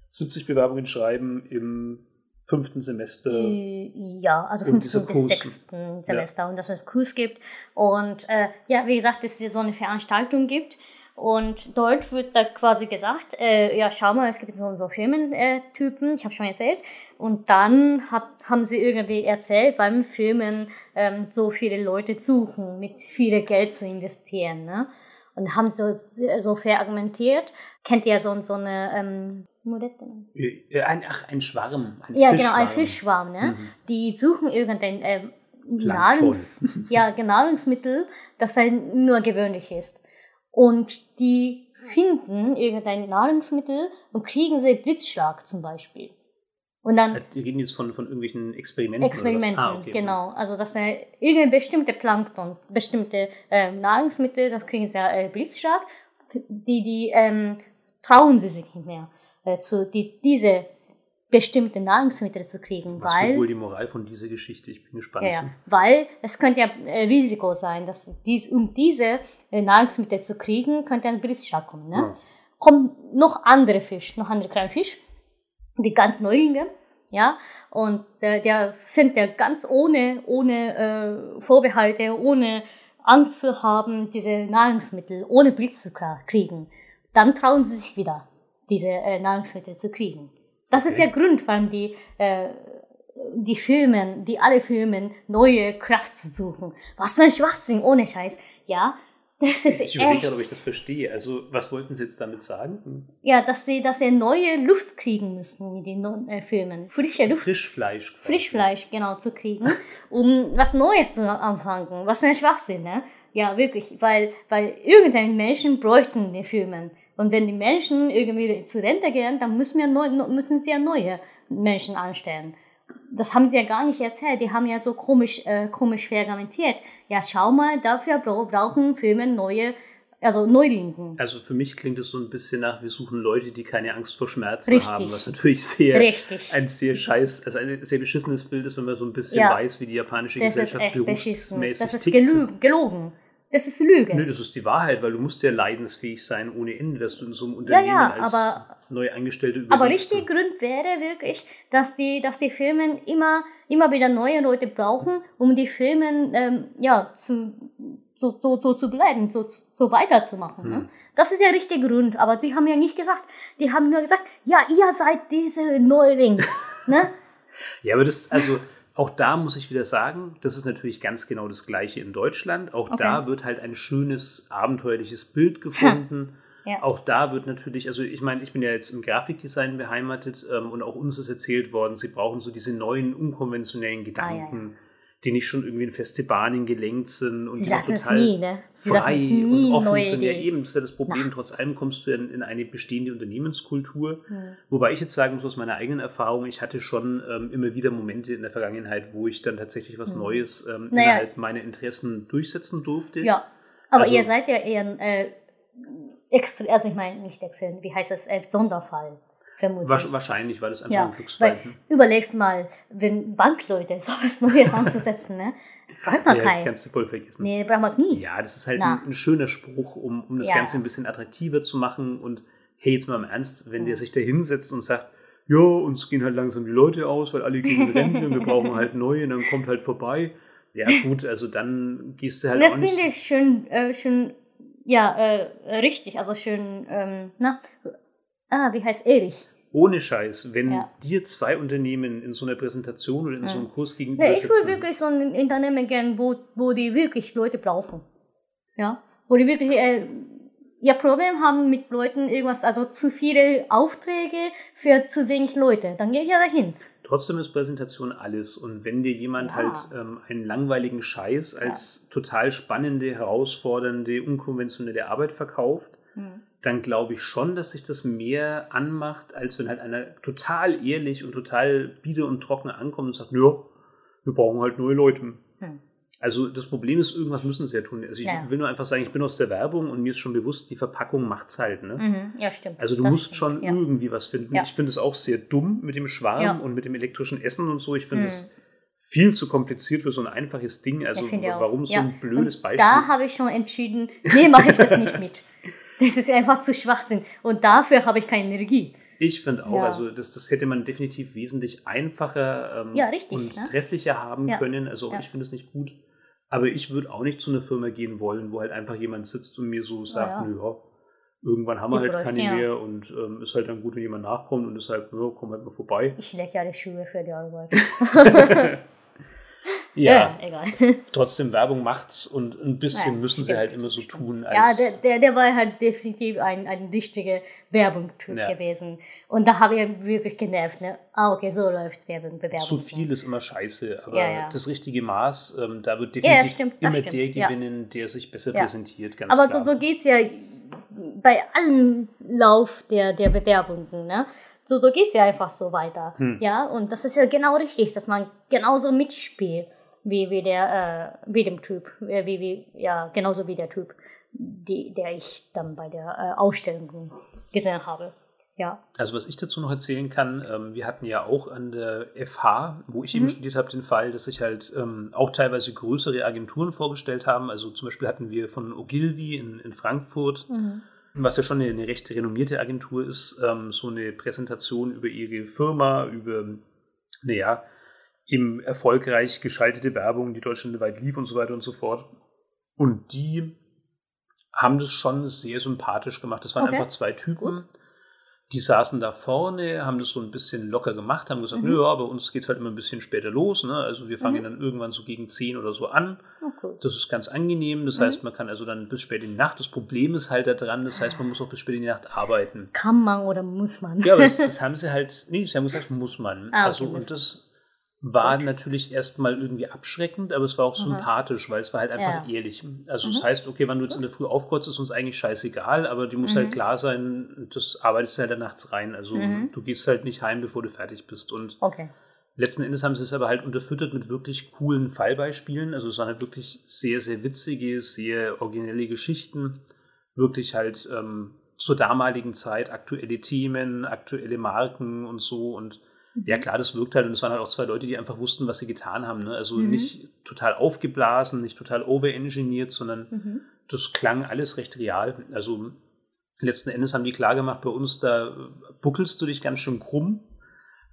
70 Bewerbungen schreiben im fünften Semester. Äh, Ja, also fünften bis sechsten Semester und dass es Kurs gibt. Und äh, ja, wie gesagt, dass es so eine Veranstaltung gibt. Und dort wird da quasi gesagt, äh, ja, schau mal, es gibt so und so Filmentypen, äh, Typen, ich habe schon erzählt. Und dann hat, haben sie irgendwie erzählt, beim Filmen ähm, so viele Leute suchen, mit viel Geld zu investieren. Ne? Und haben so, so verargumentiert. Kennt ihr so, so eine ähm, Modette? Äh, Ein, ach, ein Schwarm. Ein Ja, genau, ein Fischschwarm. Ne? Mhm. Die suchen irgendein ähm. Nahrungs (laughs) ja, Nahrungsmittel, das halt nur gewöhnlich ist. Und die finden irgendein Nahrungsmittel und kriegen sie Blitzschlag zum Beispiel. Und dann Die reden jetzt von, von irgendwelchen Experimenten. Experimenten? Ah, okay. genau. Also das sind irgendeine bestimmte Plankton, bestimmte ähm, Nahrungsmittel, das kriegen sie ja äh, Blitzschlag. Die, die ähm, trauen sie sich nicht mehr, äh, zu, die, diese bestimmte Nahrungsmittel zu kriegen, Was wird weil wohl die Moral von dieser Geschichte? Ich bin gespannt. ja, ja. Weil es könnte ja äh, Risiko sein, dass dies, um diese äh, Nahrungsmittel zu kriegen, könnte ein Blitzschlag kommen. Ne? Ja. Kommt noch andere Fisch, noch andere kleine Fisch, die ganz Neulinge, ja, und äh, der findet er ganz ohne, ohne äh, Vorbehalte, ohne Angst zu haben, diese Nahrungsmittel ohne Blitz zu kriegen. Dann trauen sie sich wieder, diese Nahrungsmittel zu kriegen. Das ist Okay. der Grund, warum die äh, die Filmen, die alle Filmen, neue Kraft suchen. Was für ein Schwachsinn, ohne Scheiß. Ja, das ist Ich überlege gerade, ob ich das verstehe. Also, was wollten Sie jetzt damit sagen? Hm. Ja, dass sie, dass sie neue Luft kriegen müssen in den no- äh, Filmen. Frische Luft, Frischfleisch. quasi. Frischfleisch, genau, zu kriegen, um was Neues zu anfangen. Was für ein Schwachsinn, ne? Ja, wirklich, weil, weil irgendein Menschen bräuchten die Filmen. Und wenn die Menschen irgendwie zu Rente gehen, dann müssen, wir neu, müssen sie ja neue Menschen anstellen. Das haben sie ja gar nicht erzählt. Die haben ja so komisch, äh, komisch vergamentiert. Ja, schau mal, dafür bra brauchen Filme neue, also Neulinken. Also für mich klingt es so ein bisschen nach, wir suchen Leute, die keine Angst vor Schmerzen Richtig. haben, was natürlich sehr Richtig. ein sehr scheiß, also ein sehr beschissenes Bild ist, wenn man so ein bisschen Ja. weiß, wie die japanische Das ist Gesellschaft berufsmäßig Das ist tickt. gelogen. Das ist Lüge. Nö, das ist die Wahrheit, weil du musst ja leidensfähig sein ohne Ende, dass du in so einem Unternehmen ja, als aber- neu Angestellte Aber überlebst. richtig Grund wäre wirklich, dass die, dass die Filme immer, immer wieder neue Leute brauchen, um die Filme ähm, ja, zu, so, so, so zu bleiben, so, so weiterzumachen. Ne? Das ist der richtige Grund. Aber die haben ja nicht gesagt, die haben nur gesagt, ja, ihr seid diese Neuling. (laughs) ne? Ja, aber das, also auch da muss ich wieder sagen, das ist natürlich ganz genau das Gleiche in Deutschland. Auch Okay. da wird halt ein schönes, abenteuerliches Bild gefunden. (laughs) Ja. Auch da wird natürlich, also ich meine, ich bin ja jetzt im Grafikdesign beheimatet ähm, und auch uns ist erzählt worden, sie brauchen so diese neuen, unkonventionellen Gedanken, die nicht schon irgendwie in feste Bahnen gelenkt sind und Sie die lassen auch es total nie, ne? Sie frei nie und offen sind. Ja, Ideen. eben, das ist ja das Problem. Na. Trotz allem kommst du in, in eine bestehende Unternehmenskultur. Hm. Wobei ich jetzt sagen muss, aus meiner eigenen Erfahrung, ich hatte schon ähm, immer wieder Momente in der Vergangenheit, wo ich dann tatsächlich was Neues ähm, Hm. Naja. innerhalb meiner Interessen durchsetzen durfte. Ja. Aber Also- ihr seid ja eher ein äh, extra, also ich meine nicht extra, wie heißt das, äh, Sonderfall. Vermutlich. Wahrscheinlich war das einfach Ja, ein Glücksfall. weil überlegst mal, wenn Bankleute (laughs) sowas Neues anzusetzen, ne? Das braucht man Ja, das kein. kannst du voll vergessen. Nee, braucht man nie. Ja, das ist halt ein, ein schöner Spruch, um, um das Ja. Ganze ein bisschen attraktiver zu machen. Und hey, jetzt mal im Ernst, wenn der sich da hinsetzt und sagt, ja, uns gehen halt langsam die Leute aus, weil alle gehen in (laughs) Rente, wir brauchen halt neue, und dann kommt halt vorbei. Ja, (laughs) gut, also dann gehst du halt das finde ich schön, äh, schön, ja, äh, richtig, also schön, ähm, na, ah, wie heißt Erich? Ohne Scheiß, wenn Ja. dir zwei Unternehmen in so einer Präsentation oder in so einem Kurs gegenüber Nee, ich will sitzen, wirklich so ein Unternehmen gern, wo, wo die wirklich Leute brauchen. Ja, wo die wirklich äh, ihr Problem haben mit Leuten irgendwas, also zu viele Aufträge für zu wenig Leute. Dann gehe ich ja dahin. Trotzdem ist Präsentation alles. Und wenn dir jemand Ja. halt ähm, einen langweiligen Scheiß als total spannende, herausfordernde, unkonventionelle Arbeit verkauft, Hm. Dann glaube ich schon, dass sich das mehr anmacht, als wenn halt einer total ehrlich und total bieder und trocken ankommt und sagt, ja, wir brauchen halt neue Leute. Hm. Also das Problem ist, irgendwas müssen sie ja tun. Also ich Ja. will nur einfach sagen, ich bin aus der Werbung und mir ist schon bewusst, die Verpackung macht's halt. Ne? Mhm. Ja, stimmt. Also du Das musst stimmt, schon ja. irgendwie was finden. Ja. Ich finde es auch sehr dumm mit dem Schwarm und mit dem elektrischen Essen und so. Ich finde Mhm. es viel zu kompliziert für so ein einfaches Ding. Also warum so ein blödes Und Beispiel? Da habe ich schon entschieden, nee, mache ich das nicht mit. (laughs) Das ist einfach zu Schwachsinn. Und dafür habe ich keine Energie. Ich finde auch, Ja. also das, das hätte man definitiv wesentlich einfacher ähm, Ja, richtig, und ne? trefflicher haben Ja. können. Also Ja. ich finde es nicht gut. Aber ich würde auch nicht zu einer Firma gehen wollen, wo halt einfach jemand sitzt und mir so sagt, ja. nö, ja, irgendwann haben wir halt keine ja. mehr und ähm, ist halt dann gut, wenn jemand nachkommt und deshalb, ja, komm halt mal vorbei. Ich lege ja die Schuhe für die Arbeit. (laughs) (laughs) Ja, Äh, egal. (laughs) trotzdem Werbung macht's und ein bisschen Ja, müssen sie stimmt, halt immer so tun, Ja, als der, der, der war halt definitiv ein, ein richtiger Werbung-Typ Ja. gewesen. Und da habe ich wirklich genervt. Ne? Ah, okay, so läuft Werbung, Bewerbung. zu viel ist immer scheiße, aber Ja, ja. das richtige Maß, ähm, da wird Ja, definitiv stimmt, immer stimmt, der ja. gewinnen, der sich besser Ja. präsentiert, ganz Aber klar. so, so geht es ja bei allem Lauf der, der Bewerbungen. Ne? So, so geht es ja einfach so weiter. Hm. Ja, und das ist ja genau richtig, dass man genauso mitspielt wie, wie, der, äh, wie dem Typ. Äh, wie, wie, ja, genauso wie der Typ, die, der ich dann bei der äh, Ausstellung gesehen habe. Ja. Also was ich dazu noch erzählen kann, ähm, wir hatten ja auch an der FH, wo ich Mhm. eben studiert habe, den Fall, dass sich halt ähm, auch teilweise größere Agenturen vorgestellt haben. Also zum Beispiel hatten wir von Ogilvy in, in Frankfurt, Mhm. Was ja schon eine, eine recht renommierte Agentur ist, ähm, so eine Präsentation über ihre Firma, über, naja, eben erfolgreich geschaltete Werbung, die deutschlandweit lief und so weiter und so fort. Und die haben das schon sehr sympathisch gemacht. Das waren Okay. einfach zwei Typen, die saßen da vorne, haben das so ein bisschen locker gemacht, haben gesagt, nö, ja, bei uns geht's halt immer ein bisschen später los. Ne? Also wir fangen dann irgendwann so gegen 10 oder so an. Oh, cool. Das ist ganz angenehm. Das heißt, man kann also dann bis spät in die Nacht. Das Problem ist halt daran, das heißt, man muss auch bis spät in die Nacht arbeiten. Kann man oder muss man? Ja, aber das, (laughs) das haben sie halt, nee, sie haben gesagt, muss man. Ah, okay, also, und das war natürlich erstmal irgendwie abschreckend, aber es war auch sympathisch, weil es war halt einfach Ja. ehrlich. Also, das heißt, okay, wann du jetzt in der Früh aufkreuzt, ist uns eigentlich scheißegal, aber die muss halt klar sein, das arbeitest du halt dann nachts rein. Also, du gehst halt nicht heim, bevor du fertig bist. Und Okay. Letzten Endes haben sie es aber halt unterfüttert mit wirklich coolen Fallbeispielen. Also es waren halt wirklich sehr, sehr witzige, sehr originelle Geschichten. Wirklich halt ähm, zur damaligen Zeit aktuelle Themen, aktuelle Marken und so. Und ja, klar, das wirkt halt. Und es waren halt auch zwei Leute, die einfach wussten, was sie getan haben. Ne? Also nicht total aufgeblasen, nicht total overengineert, sondern das klang alles recht real. Also letzten Endes haben die klar gemacht, bei uns, da buckelst du dich ganz schön krumm.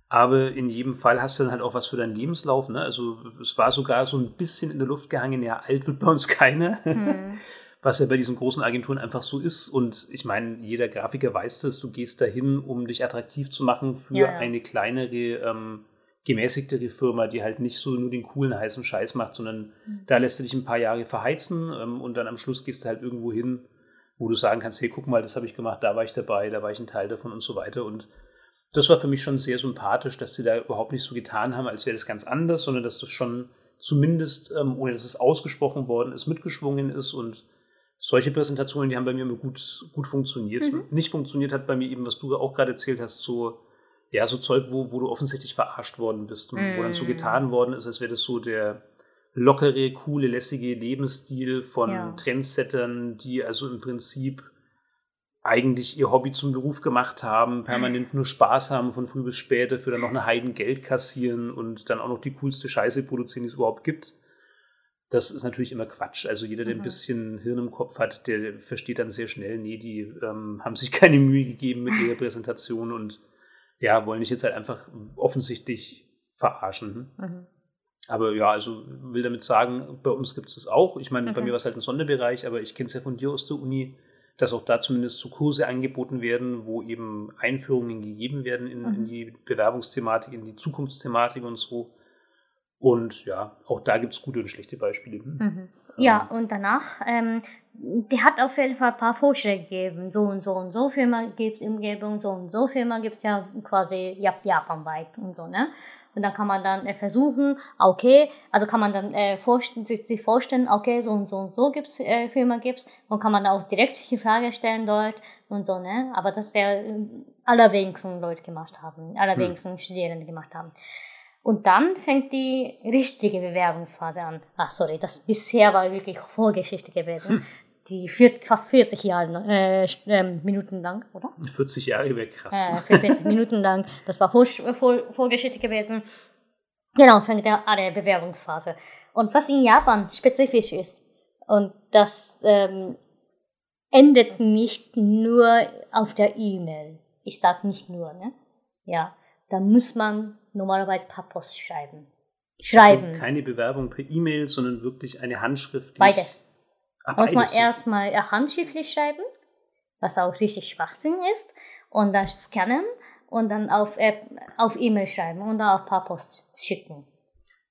Aber in jedem Fall hast du dann halt auch was für deinen Lebenslauf. Ne? Also es war sogar so ein bisschen in der Luft gehangen, ja, alt wird bei uns keiner. (laughs) Was ja bei diesen großen Agenturen einfach so ist. Und ich meine, jeder Grafiker weiß das, du gehst dahin, um dich attraktiv zu machen für Ja, ja. eine kleinere, ähm, gemäßigtere Firma, die halt nicht so nur den coolen, heißen Scheiß macht, sondern da lässt du dich ein paar Jahre verheizen ähm, und dann am Schluss gehst du halt irgendwo hin, wo du sagen kannst, hey, guck mal, das habe ich gemacht, da war ich dabei, da war ich ein Teil davon und so weiter. Und das war für mich schon sehr sympathisch, dass sie da überhaupt nicht so getan haben, als wäre das ganz anders, sondern dass das schon zumindest, ähm, ohne dass es ausgesprochen worden ist, mitgeschwungen ist und solche Präsentationen, die haben bei mir immer gut, gut funktioniert. Nicht funktioniert hat bei mir eben, was du auch gerade erzählt hast, so, ja, so Zeug, wo, wo du offensichtlich verarscht worden bist und wo dann so getan worden ist, als wäre das so der lockere, coole, lässige Lebensstil von Ja. Trendsettern, die also im Prinzip eigentlich ihr Hobby zum Beruf gemacht haben, permanent nur Spaß haben von früh bis spät, dafür dann noch eine Heiden Geld kassieren und dann auch noch die coolste Scheiße produzieren, die es überhaupt gibt. Das ist natürlich immer Quatsch. Also jeder, der ein bisschen Hirn im Kopf hat, der versteht dann sehr schnell, nee, die ähm, haben sich (laughs) keine Mühe gegeben mit ihrer Präsentation und ja, wollen dich jetzt halt einfach offensichtlich verarschen. Mhm. Aber ja, also will damit sagen, bei uns gibt es das auch. Ich meine, bei Okay. mir war es halt ein Sonderbereich, aber ich kenne es ja von dir aus der Uni, dass auch da zumindest so Kurse angeboten werden, wo eben Einführungen gegeben werden in, in die Bewerbungsthematik, in die Zukunftsthematik und so. Und ja, auch da gibt es gute und schlechte Beispiele. Mhm. Ja, und danach, ähm, der hat auf jeden Fall ein paar Vorschläge gegeben. So und so und so Firma gibt es Umgebung, so und so Firma gibt es ja quasi Jap japanweit und so, ne? Und dann kann man dann äh, versuchen, okay, also kann man dann äh, vorst- sich, sich vorstellen, okay, so und so und so gibt's äh, Firma gibt's und kann man auch direkt die Frage stellen dort und so, ne? Aber das ist ja äh, allerwenigsten Leute gemacht haben, allerwenigsten Studierende gemacht haben. Und dann fängt die richtige Bewerbungsphase an. Ach, sorry, das bisher war wirklich Vorgeschichte gewesen. Hm. Die vier, fast 40 Jahre, äh, äh, Minuten lang, oder? 40 Jahre wäre krass. Äh, 40 Minuten lang. Das war Vor Vor Vorgeschichte gewesen. Genau, fängt an der Bewerbungsphase. Und was in Japan spezifisch ist, und das ähm, endet nicht nur auf der E-Mail. Ich sage nicht nur, ne? Ja, da muss man normalerweise per Post schreiben. Schreiben. Also keine Bewerbung per E-Mail, sondern wirklich eine Handschrift. Beide. Ah, muss man erstmal handschriftlich schreiben, was auch richtig Schwachsinn ist, und dann scannen und dann auf auf E-Mail schreiben und dann auf per Post schicken.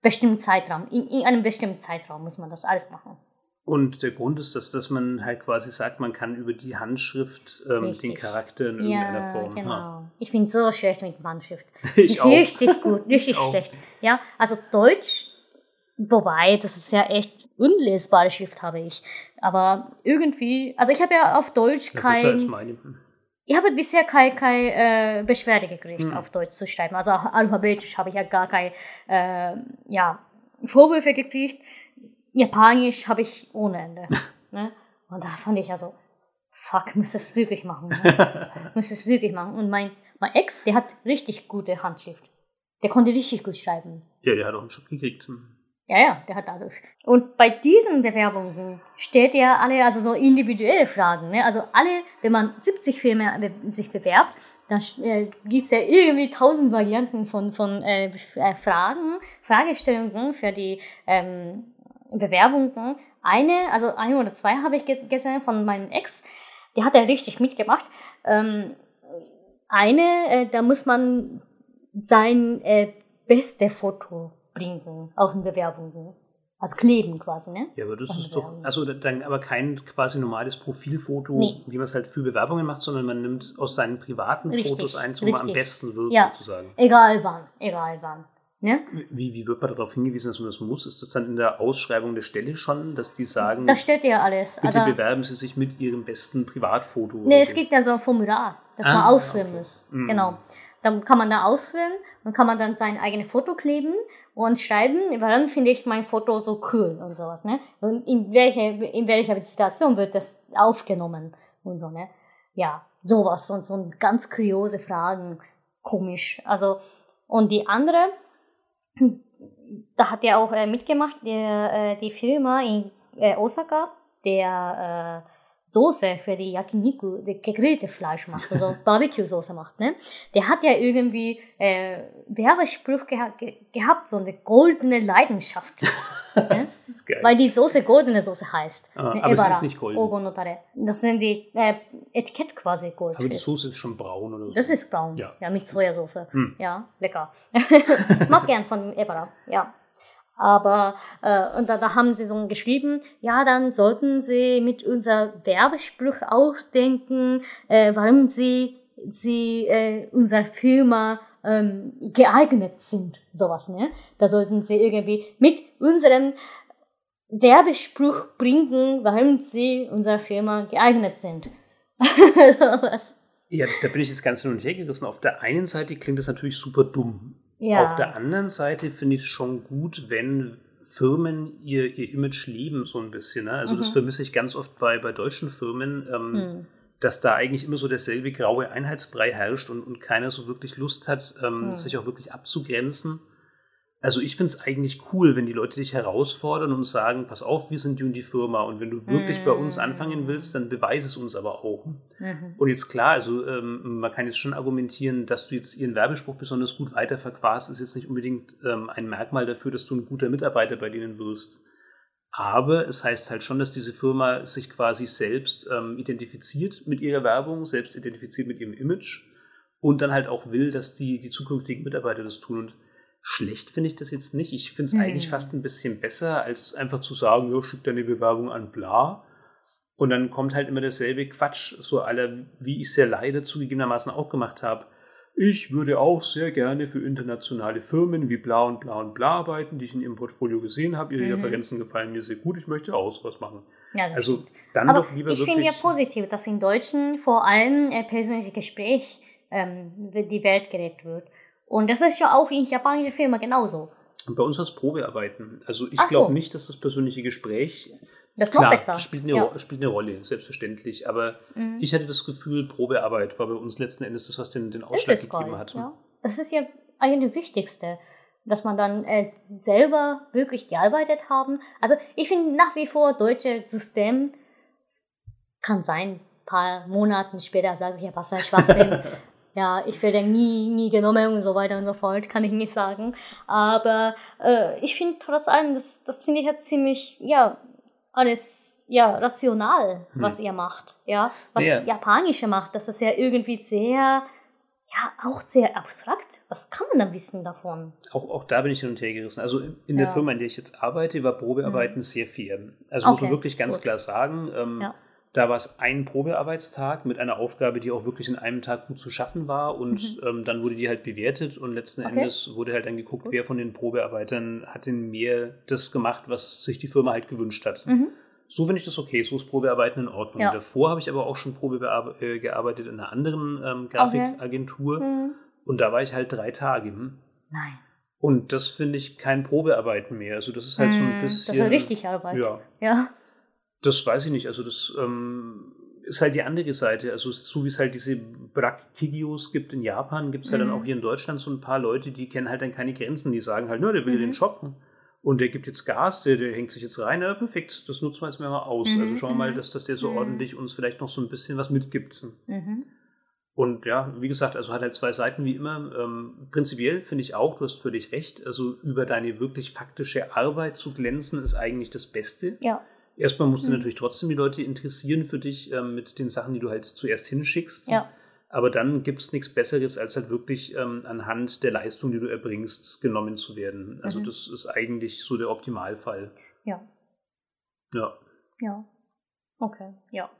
Bestimmten Zeitraum. In, in einem bestimmten Zeitraum muss man das alles machen. Und der Grund ist, dass, dass man halt quasi sagt, man kann über die Handschrift ähm, den Charakter in irgendeiner ja, Form. Genau. Ha. Ich bin so schlecht mit Handschrift. (laughs) ich auch. Richtig gut, (laughs) richtig schlecht. Ja, also Deutsch, wobei, das ist ja echt unlesbare Schrift habe ich. Aber irgendwie, also ich habe ja auf Deutsch ja, kein. Hm. Ich habe bisher keine kein, äh, Beschwerde gekriegt, hm. auf Deutsch zu schreiben. Also alphabetisch habe ich ja gar keine äh, ja, Vorwürfe gekriegt. Japanisch habe ich ohne Ende. (laughs) ne? Und da fand ich also, fuck, muss das wirklich machen. Ne? (laughs) muss das wirklich machen. Und mein, mein Ex, der hat richtig gute Handschrift. Der konnte richtig gut schreiben. Ja, der hat auch einen Schritt gekriegt. Ja, ja, der hat dadurch. Und bei diesen Bewerbungen stellt er alle, also so individuelle Fragen. Ne? Also alle, wenn man 70 Filme sich bewerbt, dann äh, gibt es ja irgendwie tausend Varianten von, von äh, äh Fragen, Fragestellungen für die ähm, Bewerbungen. Eine, also eine oder zwei habe ich gesehen von meinem Ex, der hat ja richtig mitgemacht. Ähm, eine, äh, da muss man sein äh, beste Foto bringen auf den Bewerbungen. Also kleben quasi, ne? Ja, aber das ist doch, also dann aber kein quasi normales Profilfoto, nee. wie man es halt für Bewerbungen macht, sondern man nimmt aus seinen privaten richtig, Fotos eins, wo man am besten wirkt, ja. sozusagen. Egal wann, egal wann. Ne? Wie, wie wird man darauf hingewiesen, dass man das muss? Ist das dann in der Ausschreibung der Stelle schon, dass die sagen, das steht ja alles. Bitte also, bewerben Sie sich mit Ihrem besten Privatfoto? Nee, es gibt ja so ein Formular, das ah, man ausfüllen okay. muss. Mhm. Genau. Dann kann man da ausfüllen und kann man dann sein eigenes Foto kleben und schreiben, warum finde ich mein Foto so cool und sowas, ne? Und in welcher, in welcher Situation wird das aufgenommen und so, ne? Ja, sowas und so ganz kuriose Fragen, komisch. Also, und die andere, da hat er auch äh, mitgemacht, der, äh, die Firma in äh, Osaka, der äh, Soße für die Yakiniku, die gegrillte Fleisch macht, also (laughs) Barbecue-Soße macht, ne? Der hat ja irgendwie äh, Werbespruch geha ge gehabt, so eine goldene Leidenschaft. (laughs) ne? Weil die Soße goldene Soße heißt. Ah, ne? aber Ebara, es ist nicht golden. Ogonotare. Das sind die äh, Etikett quasi gold. Aber die Soße ist schon braun oder so? Das ist braun, ja, ja mit Sojasauce. Hm. Ja, lecker. (laughs) Mag gern von Ebara, ja. Aber äh, und da, da haben sie so geschrieben, ja, dann sollten sie mit unser Werbespruch ausdenken, äh, warum sie sie äh, unserer Firma ähm, geeignet sind, sowas, ne? Da sollten sie irgendwie mit unserem Werbespruch bringen, warum sie unserer Firma geeignet sind. (laughs) ja, da bin ich jetzt ganz hin und her gerissen. Auf der einen Seite klingt das natürlich super dumm. Ja. Auf der anderen Seite finde ich es schon gut, wenn Firmen ihr, ihr Image lieben, so ein bisschen. Ne? Also, mhm. das vermisse ich ganz oft bei, bei deutschen Firmen, ähm, mhm. dass da eigentlich immer so derselbe graue Einheitsbrei herrscht und, und keiner so wirklich Lust hat, ähm, mhm. sich auch wirklich abzugrenzen. Also ich finde es eigentlich cool, wenn die Leute dich herausfordern und sagen, pass auf, wir sind die und die Firma und wenn du wirklich mhm. bei uns anfangen willst, dann beweise es uns aber auch. Mhm. Und jetzt klar, also ähm, man kann jetzt schon argumentieren, dass du jetzt ihren Werbespruch besonders gut weiterverquast, ist jetzt nicht unbedingt ähm, ein Merkmal dafür, dass du ein guter Mitarbeiter bei denen wirst. Aber es heißt halt schon, dass diese Firma sich quasi selbst ähm, identifiziert mit ihrer Werbung, selbst identifiziert mit ihrem Image und dann halt auch will, dass die, die zukünftigen Mitarbeiter das tun. Und Schlecht finde ich das jetzt nicht. Ich finde es mhm. eigentlich fast ein bisschen besser, als einfach zu sagen, ja, schick deine Bewerbung an bla. Und dann kommt halt immer derselbe Quatsch, so aller, wie ich es ja leider zugegebenermaßen auch gemacht habe. Ich würde auch sehr gerne für internationale Firmen wie bla und bla und bla arbeiten, die ich in ihrem Portfolio gesehen habe. Ihre mhm. Referenzen gefallen mir sehr gut. Ich möchte auch sowas machen. Ja, also dann Aber doch lieber Ich finde ja positiv, dass in Deutschen vor allem äh, persönliche Gespräch ähm, die Welt geredet wird. Und das ist ja auch in japanischen Filmen genauso. Und bei uns war es Probearbeiten. Also ich Ach so. glaube nicht, dass das persönliche Gespräch Das Klar, besser. spielt eine, ja. Spielt eine Rolle, selbstverständlich. Aber Mhm. ich hatte das Gefühl, Probearbeit war bei uns letzten Endes das, was den, den Ausschlag gegeben hat. Ja. Das ist ja eigentlich das Wichtigste, dass man dann äh, selber wirklich gearbeitet haben. Also ich finde nach wie vor deutsche System kann sein, paar Monaten später sage ich ja, was für ein Schwachsinn. (laughs) ja, ich werde nie, nie genommen und so weiter und so fort, kann ich nicht sagen. Aber äh, ich finde trotz allem, das, das finde ich ja ziemlich, ja, alles, ja, rational, was ihr macht. Ja, was Ja. Japanische macht, das ist ja irgendwie sehr, ja, auch sehr abstrakt. Was kann man da wissen davon? Auch, auch da bin ich hin und her gerissen. Also in, in der Ja. Firma, in der ich jetzt arbeite, war Probearbeiten sehr fair. Also muss man Okay, wirklich ganz gut. klar sagen, ähm, Ja. Da war es ein Probearbeitstag mit einer Aufgabe, die auch wirklich in einem Tag gut zu schaffen war. Und ähm, dann wurde die halt bewertet und letzten Mhm. Okay. Endes wurde halt dann geguckt, wer von den Probearbeitern hat denn mehr das gemacht, was sich die Firma halt gewünscht hat. Mhm. So finde ich das okay, so ist Probearbeiten in Ordnung. Ja. Davor habe ich aber auch schon Probe äh, gearbeitet in einer anderen ähm, Grafikagentur Hm. und da war ich halt drei Tage. Nein. Und das finde ich kein Probearbeiten mehr. Also das ist halt so ein Hm, bisschen. Das ist ja richtig Arbeit. Ja, Ja. Das weiß ich nicht. Also das ähm, ist halt die andere Seite. Also so wie es halt diese Brakigios gibt in Japan, gibt es ja dann Mhm. auch hier in Deutschland so ein paar Leute, die kennen halt dann keine Grenzen. Die sagen halt, nur der will Mhm. den shoppen. Und der gibt jetzt Gas, der, der hängt sich jetzt rein, ja, perfekt, das nutzen wir jetzt mal aus. Mhm, also schauen wir mal, mhm. dass, dass der so Mhm. ordentlich uns vielleicht noch so ein bisschen was mitgibt. Mhm. Und ja, wie gesagt, also hat halt zwei Seiten wie immer. Ähm, prinzipiell finde ich auch, du hast völlig recht, also über deine wirklich faktische Arbeit zu glänzen, ist eigentlich das Beste. Ja. Erstmal musst du Mhm. natürlich trotzdem die Leute interessieren für dich ähm, mit den Sachen, die du halt zuerst hinschickst. Ja. Aber dann gibt es nichts Besseres, als halt wirklich ähm, anhand der Leistung, die du erbringst, genommen zu werden. Also Mhm. das ist eigentlich so der Optimalfall. Ja. Ja. Ja. Okay. Ja.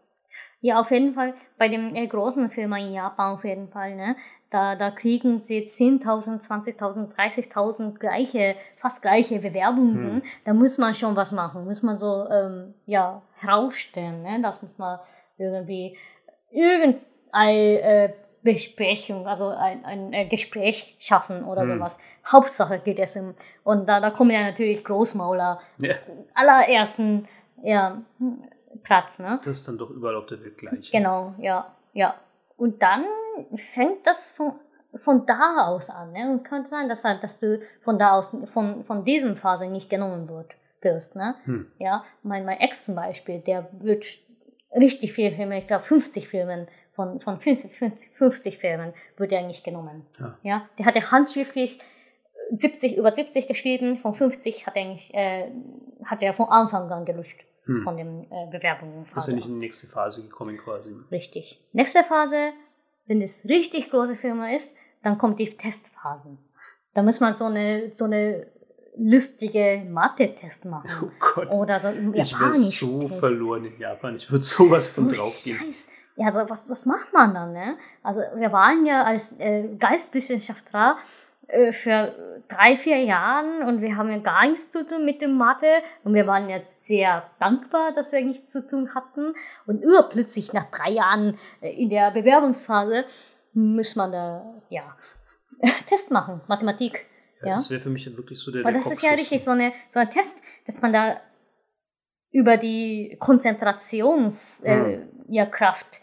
Ja, auf jeden Fall bei den äh, großen Firmen in Japan auf jeden Fall, ne? Da, da kriegen sie 10.000, 20.000, 30.000 gleiche, fast gleiche Bewerbungen. Hm. Da muss man schon was machen, muss man so, ähm, ja, herausstellen, ne? Das muss man irgendwie, irgendeine äh, Besprechung, also ein, ein äh, Gespräch schaffen oder Hm. sowas. Hauptsache geht es um, und da, da kommen ja natürlich Großmauler, ja. allerersten, ja, Platz, ne? Das ist dann doch überall auf der Welt gleich. Genau, ja, ja. Und dann fängt das von, von da aus an. Ne? Und könnte sein, dass, dass du von da aus, von, von diesem Phase nicht genommen wird, wirst. Ne? Hm. Ja, mein, mein Ex zum Beispiel, der wird richtig viele Filme, ich glaube 50 Filmen, von, von 50, 50, 50 Filmen wird er nicht genommen. Ja. Ja, der hatte handschriftlich 70, über 70 geschrieben, von 50 hat er, nicht, äh, hat er von Anfang an gelöscht, Hm. von den äh, Bewerbungen. Ist ja nicht in die nächste Phase gekommen quasi. Richtig. Nächste Phase, wenn es richtig große Firma ist, dann kommt die Testphasen. Da muss man so eine, so eine lustige Mathe-Test machen. (laughs) Oh Gott. Oder so ein ich wäre japanisch so Test. verloren in Japan. Ich würde sowas so von draufgehen. scheiß. Ja, also was, was macht man dann, ne? Also wir waren ja als äh, Geistwissenschaftler äh, für drei, vier Jahren und wir haben ja gar nichts zu tun mit dem Mathe und wir waren jetzt sehr dankbar, dass wir nichts zu tun hatten und urplötzlich nach drei Jahren äh, in der Bewerbungsphase muss man da, ja, (laughs) Test machen, Mathematik. Ja, Ja. Das wäre für mich wirklich so der, Aber der das ist ja richtig so, eine, so ein Test, dass man da über die Konzentrations Hm. äh, ja, Kraft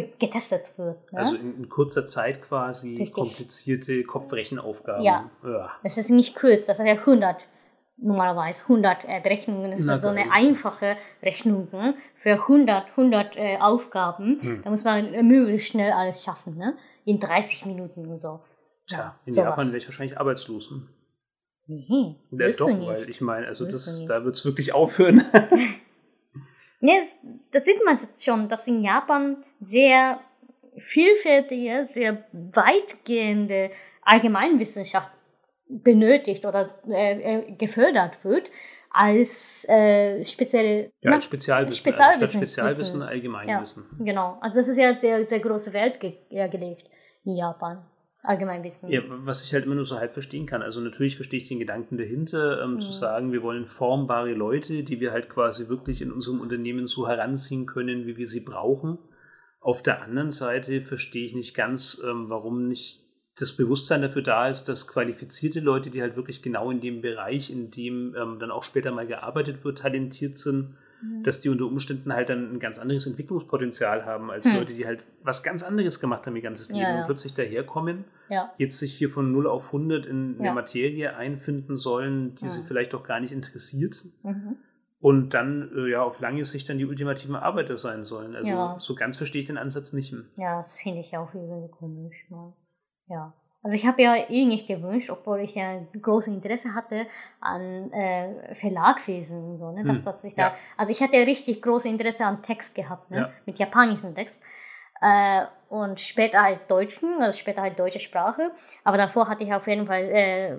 getestet wird. Ne? Also in, in kurzer Zeit quasi Richtig. komplizierte Kopfrechenaufgaben. Ja. ja. das ist nicht kurz, das ist ja 100 normalerweise 100 äh, Berechnungen. Das Na ist so eine einfache Rechnung für 100, 100 äh, Aufgaben. Hm. Da muss man äh, möglichst schnell alles schaffen, ne? in 30 Minuten und so. Tja, in sowas. Japan wäre ich wahrscheinlich arbeitslos. Hm? Nee, Ja, wirst doch, weil ich meine, also das, da wird es wirklich aufhören. (laughs) Nee, das, sieht man jetzt schon, dass in Japan sehr vielfältige, sehr weitgehende Allgemeinwissenschaft benötigt oder äh, äh, gefördert wird als äh, spezielle ja, als Spezialwissen. Spezialwissen- Also Spezialwissen, Wissen. Allgemeinwissen. Genau, also das ist ja sehr, sehr große Welt ge ja, gelegt in Japan. Allgemeinwissen. Ja, was ich halt immer nur so halb verstehen kann. Also natürlich verstehe ich den Gedanken dahinter, ähm, Mhm. zu sagen, wir wollen formbare Leute, die wir halt quasi wirklich in unserem Unternehmen so heranziehen können, wie wir sie brauchen. Auf der anderen Seite verstehe ich nicht ganz, ähm, warum nicht das Bewusstsein dafür da ist, dass qualifizierte Leute, die halt wirklich genau in dem Bereich, in dem ähm, dann auch später mal gearbeitet wird, talentiert sind, mhm. dass die unter Umständen halt dann ein ganz anderes Entwicklungspotenzial haben als hm. Leute, die halt was ganz anderes gemacht haben ihr ganzes Leben ja, und plötzlich daherkommen, ja. jetzt sich hier von 0 auf 100 in eine Materie einfinden sollen, die sie vielleicht auch gar nicht interessiert. Mhm. Und dann äh, ja auf lange Sicht dann die ultimativen Arbeiter sein sollen. Also so ganz verstehe ich den Ansatz nicht. Ja, das finde ich auch irgendwie komisch. Mal. Ja. Also ich habe ja eh nicht gewünscht, obwohl ich ja großes Interesse hatte an äh, Verlagswesen und so, ne? Das, hm, was ich da, ja. also ich hatte richtig großes Interesse an Text gehabt, ne? Ja. Mit japanischem Text. Äh, und später halt Deutschen, also später halt deutsche Sprache. Aber davor hatte ich auf jeden Fall, äh,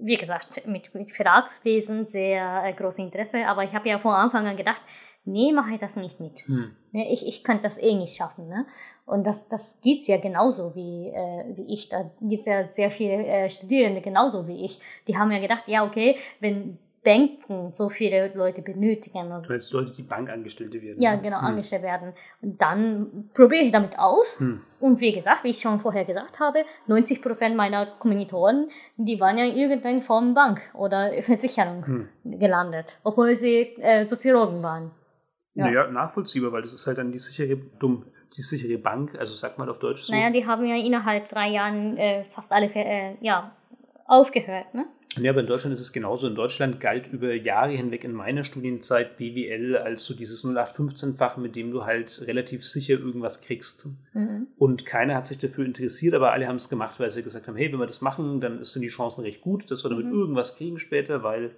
wie gesagt, mit, mit Verlagswesen sehr äh, großes Interesse. Aber ich habe ja von Anfang an gedacht, nee, mache ich das nicht mit. Hm. Ne, ich, ich könnte das eh nicht schaffen. Ne? Und das, das geht ja genauso wie, äh, wie ich. Da gibt es ja sehr viele äh, Studierende genauso wie ich. Die haben ja gedacht, ja, okay, wenn Banken so viele Leute benötigen. Also, du meinst Leute, die Bankangestellte werden? Ja, genau, hm. angestellt werden. Und dann probiere ich damit aus. Hm. Und wie gesagt, wie ich schon vorher gesagt habe, 90 Prozent meiner Kommilitonen, die waren ja in irgendeiner Form Bank oder (laughs) Versicherung hm. gelandet, obwohl sie äh, Soziologen waren. Ja. Naja, nachvollziehbar, weil das ist halt dann die sichere, dumm, die sichere Bank, also sagt man auf Deutsch so. Naja, die haben ja innerhalb drei Jahren äh, fast alle äh, ja, aufgehört, ne? Ja, aber in Deutschland ist es genauso. In Deutschland galt über Jahre hinweg in meiner Studienzeit BWL als so dieses 0815-Fach, mit dem du halt relativ sicher irgendwas kriegst. Mhm. Und keiner hat sich dafür interessiert, aber alle haben es gemacht, weil sie gesagt haben, hey, wenn wir das machen, dann sind die Chancen recht gut, dass wir damit mhm. irgendwas kriegen später, weil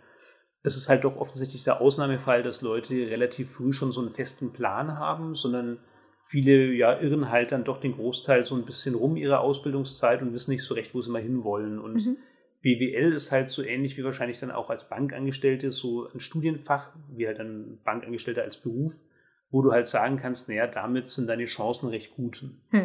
es ist halt doch offensichtlich der Ausnahmefall, dass Leute relativ früh schon so einen festen Plan haben, sondern viele ja irren halt dann doch den Großteil so ein bisschen rum ihrer Ausbildungszeit und wissen nicht so recht, wo sie mal hinwollen. Und mhm. BWL ist halt so ähnlich wie wahrscheinlich dann auch als Bankangestellte so ein Studienfach, wie halt ein Bankangestellter als Beruf, wo du halt sagen kannst, naja, damit sind deine Chancen recht gut. (laughs)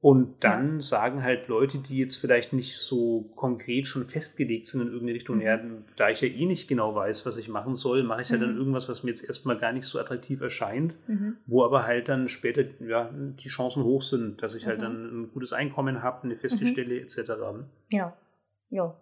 Und dann ja. sagen halt Leute, die jetzt vielleicht nicht so konkret schon festgelegt sind in irgendeine Richtung, mhm. ja, da ich ja eh nicht genau weiß, was ich machen soll, mache ich halt dann mhm. irgendwas, was mir jetzt erstmal gar nicht so attraktiv erscheint, mhm. wo aber halt dann später ja, die Chancen hoch sind, dass ich halt mhm. dann ein gutes Einkommen habe, eine feste mhm. Stelle etc. Ja, ja.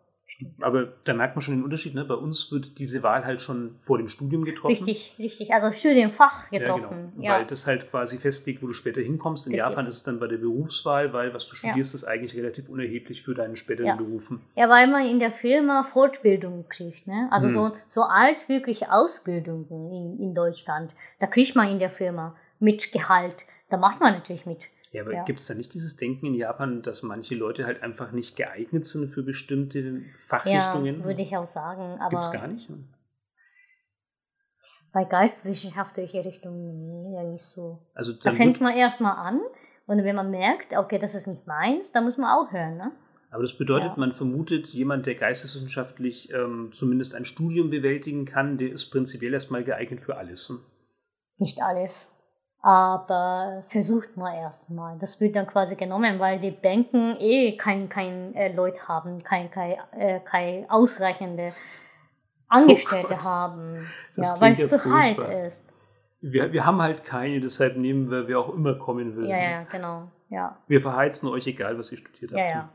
Aber da merkt man schon den Unterschied. Ne? Bei uns wird diese Wahl halt schon vor dem Studium getroffen. Richtig, richtig. Also Studienfach getroffen. Ja, genau. ja. Weil das halt quasi festlegt, wo du später hinkommst. In richtig. Japan ist es dann bei der Berufswahl, weil was du studierst, ja. ist eigentlich relativ unerheblich für deine späteren ja. Berufen. Ja, weil man in der Firma Fortbildung kriegt. Ne? Also hm. so, so alt wirklich Ausbildungen in, in Deutschland. Da kriegt man in der Firma mit Gehalt. Da macht man natürlich mit. Ja, aber ja. gibt es da nicht dieses Denken in Japan, dass manche Leute halt einfach nicht geeignet sind für bestimmte Fachrichtungen? Ja, würde ich auch sagen. Gibt es gar nicht? Bei geistwissenschaftliche Richtungen, nee, ja nicht so. Also da fängt man erstmal an und wenn man merkt, okay, das ist nicht meins, dann muss man aufhören, ne? Aber das bedeutet, ja. man vermutet, jemand, der geisteswissenschaftlich ähm, zumindest ein Studium bewältigen kann, der ist prinzipiell erstmal geeignet für alles. Hm? Nicht alles. Aber versucht mal erstmal. Das wird dann quasi genommen, weil die Banken eh kein, kein äh, Leute haben, kein, kein, äh, kein ausreichende Angestellte oh haben. Das ja, weil es zu halt ist. Wir, wir haben halt keine, deshalb nehmen wir, wer auch immer kommen will. Ja, ja, genau. Ja. Wir verheizen euch, egal was ihr studiert habt. Ja, ja.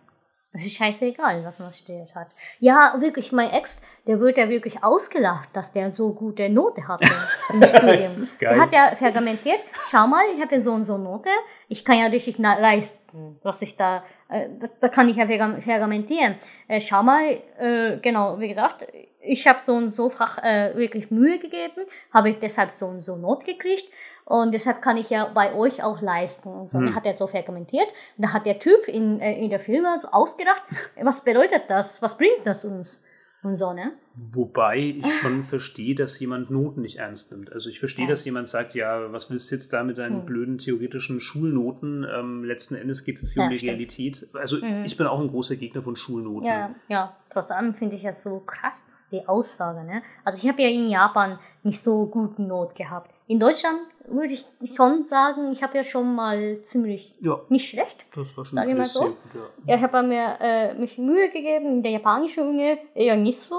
Es ist scheißegal, was man studiert hat. Ja, wirklich, mein Ex, der wird ja wirklich ausgelacht, dass der so gute Note hatte im (laughs) Studium. das ist geil. Der hat ja vergamentiert, schau mal, ich habe ja so und so Note, ich kann ja richtig leisten, was ich da, äh, das, da kann ich ja vergamentieren. Äh, schau mal, äh, genau, wie gesagt, ich habe so und so Fach äh, wirklich Mühe gegeben, habe ich deshalb so und so Not gekriegt und deshalb kann ich ja bei euch auch leisten. Und so. Hm. Dann hat er so verkommentiert. Und da hat der Typ in, äh, in der Firma so ausgedacht, was bedeutet das? Was bringt das uns? Und so, ne? Wobei ich schon verstehe, dass jemand Noten nicht ernst nimmt. Also ich verstehe, ja. dass jemand sagt, ja, was willst du jetzt da mit deinen hm. blöden theoretischen Schulnoten? Ähm, letzten Endes geht es jetzt hier ja, um die stimmt. Realität. Also mhm. ich bin auch ein großer Gegner von Schulnoten. Ja, ja. Trotz allem finde ich ja so krass, dass die Aussage, ne? Also ich habe ja in Japan nicht so guten Not gehabt. In Deutschland würde ich schon sagen, ich habe ja schon mal ziemlich ja, nicht schlecht. Das war schon sage ich mal so. Gut, ja. ja. ich habe mir äh, mich Mühe gegeben in der japanischen Uni eher nicht so.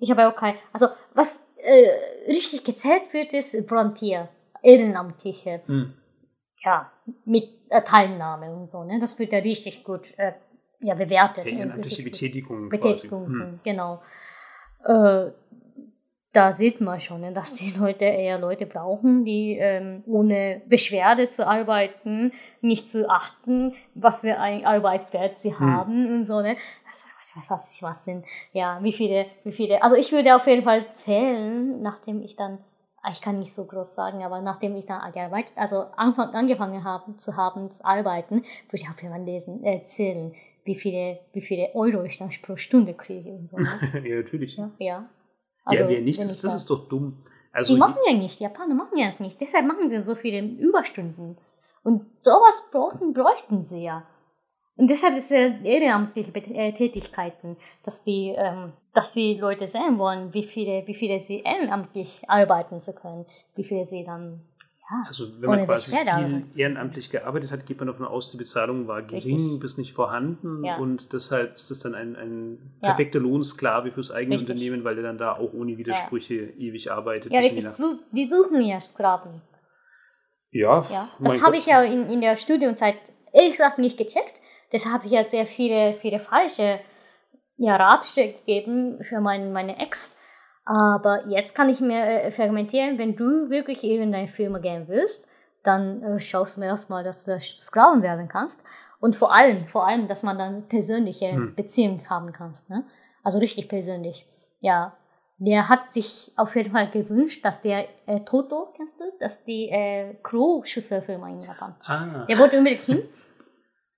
Ich habe auch kein, also was äh, richtig gezählt wird, ist Volunteer, Ehrenamtliche. Hm. Ja, mit äh, Teilnahme und so, ne? Das wird ja richtig gut äh, ja, bewertet. Ehrenamtliche Betätigungen. Betätigungen, hm. genau. Da sieht man schon, ne, dass die Leute eher Leute brauchen, die ähm, ohne Beschwerde zu arbeiten, nicht zu achten, was für ein Arbeitswert sie hm. haben und so, ne? Das, was, was ich was sind. Ja, wie viele, wie viele. Also ich würde auf jeden Fall zählen, nachdem ich dann, ah, ich kann nicht so groß sagen, aber nachdem ich dann gearbeitet, also Anfang, angefangen habe zu haben zu arbeiten, würde ich auf jeden Fall lesen, äh, zählen, wie viele, wie viele Euro ich dann pro Stunde kriege und so. Ne? (laughs) ja, natürlich. Ja, ja. Also, ja, wer nicht, das, das ist doch dumm. Also, die machen ja nicht, die Japaner machen ja es nicht. Deshalb machen sie so viele Überstunden. Und sowas brauchen, bräuchten sie ja. Und deshalb ist es ehrenamtliche äh, Tätigkeiten, dass die, ähm, dass die Leute sehen wollen, wie viele, wie viele sie ehrenamtlich arbeiten zu können, wie viele sie dann ja, also wenn man quasi viel ehrenamtlich gearbeitet hat, geht man davon aus, die Bezahlung war gering Richtig. bis nicht vorhanden ja. und deshalb ist das dann ein, ein perfekter ja. Lohnsklave fürs eigene richtig. Unternehmen, weil der dann da auch ohne Widersprüche ewig arbeitet. Ja, richtig. Die suchen ja Sklaven. Ja. ja. Das habe ich ja in, in der Studienzeit ehrlich gesagt nicht gecheckt. Deshalb habe ich ja sehr viele, viele falsche ja, Ratschläge gegeben für mein, meine Ex aber jetzt kann ich mir äh, fermentieren, wenn du wirklich irgendeine Firma gehen willst, dann äh, schaust du mir erstmal, dass du Sklaven werden kannst. Und vor allem, vor allem, dass man dann persönliche hm. Beziehungen haben kannst. Ne? Also richtig persönlich. Ja. Der hat sich auf jeden Fall gewünscht, dass der äh, Toto, kennst du? Das ist die äh, Crew-Schüsselfirma in Japan. Ah. Der wollte unbedingt hin.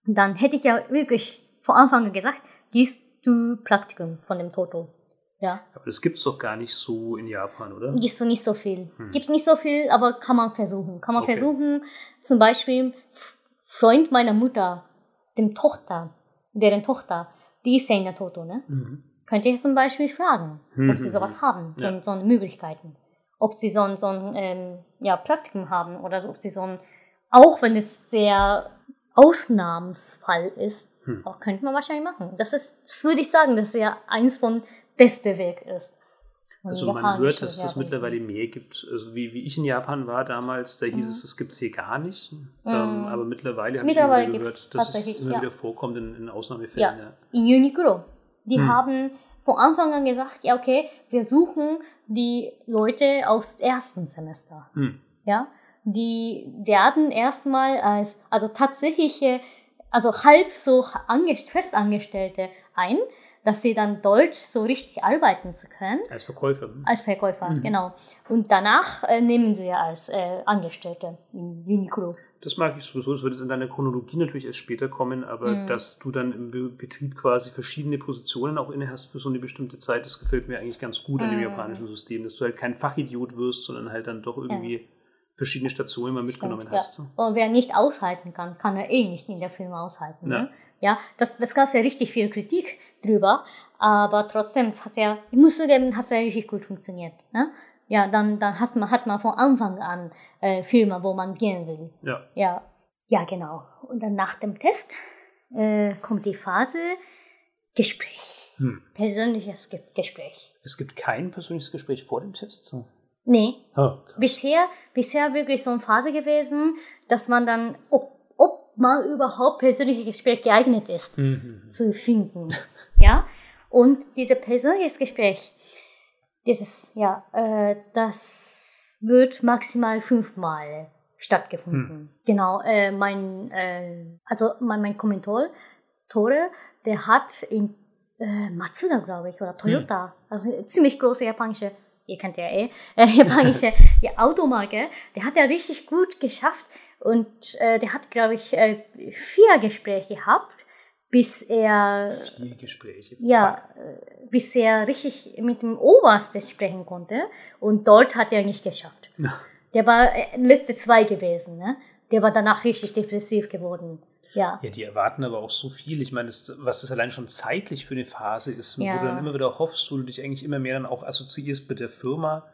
dann hätte ich ja wirklich vor Anfang gesagt, gehst du Praktikum von dem Toto. Ja. Aber das gibt es doch gar nicht so in Japan, oder? Gibt es nicht so viel. Hm. Gibt es nicht so viel, aber kann man versuchen. Kann man okay. versuchen, zum Beispiel Freund meiner Mutter, dem Tochter, deren Tochter, die ist ja in der Toto, ne? Mhm. Könnte ich zum Beispiel fragen, mhm. ob sie sowas mhm. haben, so, ja. so Möglichkeiten. Ob sie so ein, so ein ähm, ja, Praktikum haben oder so, ob sie so ein, auch wenn es sehr Ausnahmsfall ist, hm. auch könnte man wahrscheinlich machen. Das ist, das würde ich sagen, das ist ja eins von beste Weg ist. Also man hört, dass es mittlerweile mehr gibt. Also wie, wie ich in Japan war damals, da hieß mhm. es, es gibt es hier gar nicht. Mhm. Ähm, aber mittlerweile habe ich immer gehört, dass es immer ja. wieder vorkommt in, in Ausnahmefällen. Ja. ja. In Uniqlo. Die hm. haben von Anfang an gesagt, ja okay, wir suchen die Leute aus ersten Semester. Hm. Ja, die werden erstmal als, also tatsächliche, also halb so Festangestellte ein dass sie dann dort so richtig arbeiten zu können. Als Verkäufer. Als Verkäufer, mhm. genau. Und danach äh, nehmen sie ja als äh, Angestellte in Uniqlo. Das mag ich sowieso. Es wird jetzt in deiner Chronologie natürlich erst später kommen, aber mhm. dass du dann im Betrieb quasi verschiedene Positionen auch inne hast für so eine bestimmte Zeit, das gefällt mir eigentlich ganz gut mhm. an dem japanischen System, dass du halt kein Fachidiot wirst, sondern halt dann doch irgendwie ja. Verschiedene Stationen mal mitgenommen Stimmt, hast. Ja. Und wer nicht aushalten kann, kann er eh nicht in der Firma aushalten. Ja. Ne? Ja, das, das gab es ja richtig viel Kritik drüber, aber trotzdem, das hat ja, ich muss zugeben, hat ja richtig gut funktioniert. Ne? Ja, dann, dann hat man, hat man von Anfang an äh, Filme, wo man gehen will. Ja. Ja, ja genau. Und dann nach dem Test äh, kommt die Phase Gespräch. Hm. Persönliches Ge Gespräch. Es gibt kein persönliches Gespräch vor dem Test? So. Nee. Oh, bisher, bisher wirklich so eine Phase gewesen, dass man dann, oh, man überhaupt persönliche Gespräch geeignet ist mhm. zu finden. (laughs) Ja? Und dieses persönliche Gespräch, dieses, ja, äh, das wird maximal fünfmal stattgefunden. Mhm. Genau, äh, mein, äh, also mein, mein Kommentar, Tore, der hat in äh, Matsuda, glaube ich, oder Toyota, mhm. also ziemlich große japanische ihr kennt ja eh, (laughs) äh, japanische (laughs) ja, Automarke, der hat ja richtig gut geschafft, und äh, der hat, glaube ich, äh, vier Gespräche gehabt, bis er. Vier Gespräche? Ja, äh, bis er richtig mit dem Obersten sprechen konnte. Und dort hat er nicht geschafft. Ja. (laughs) Der war äh, letzte zwei gewesen, ne? Der war danach richtig depressiv geworden. Ja. Ja, die erwarten aber auch so viel. Ich meine, das, was das allein schon zeitlich für eine Phase ist, ja. wo du dann immer wieder hoffst, wo du dich eigentlich immer mehr dann auch assoziierst mit der Firma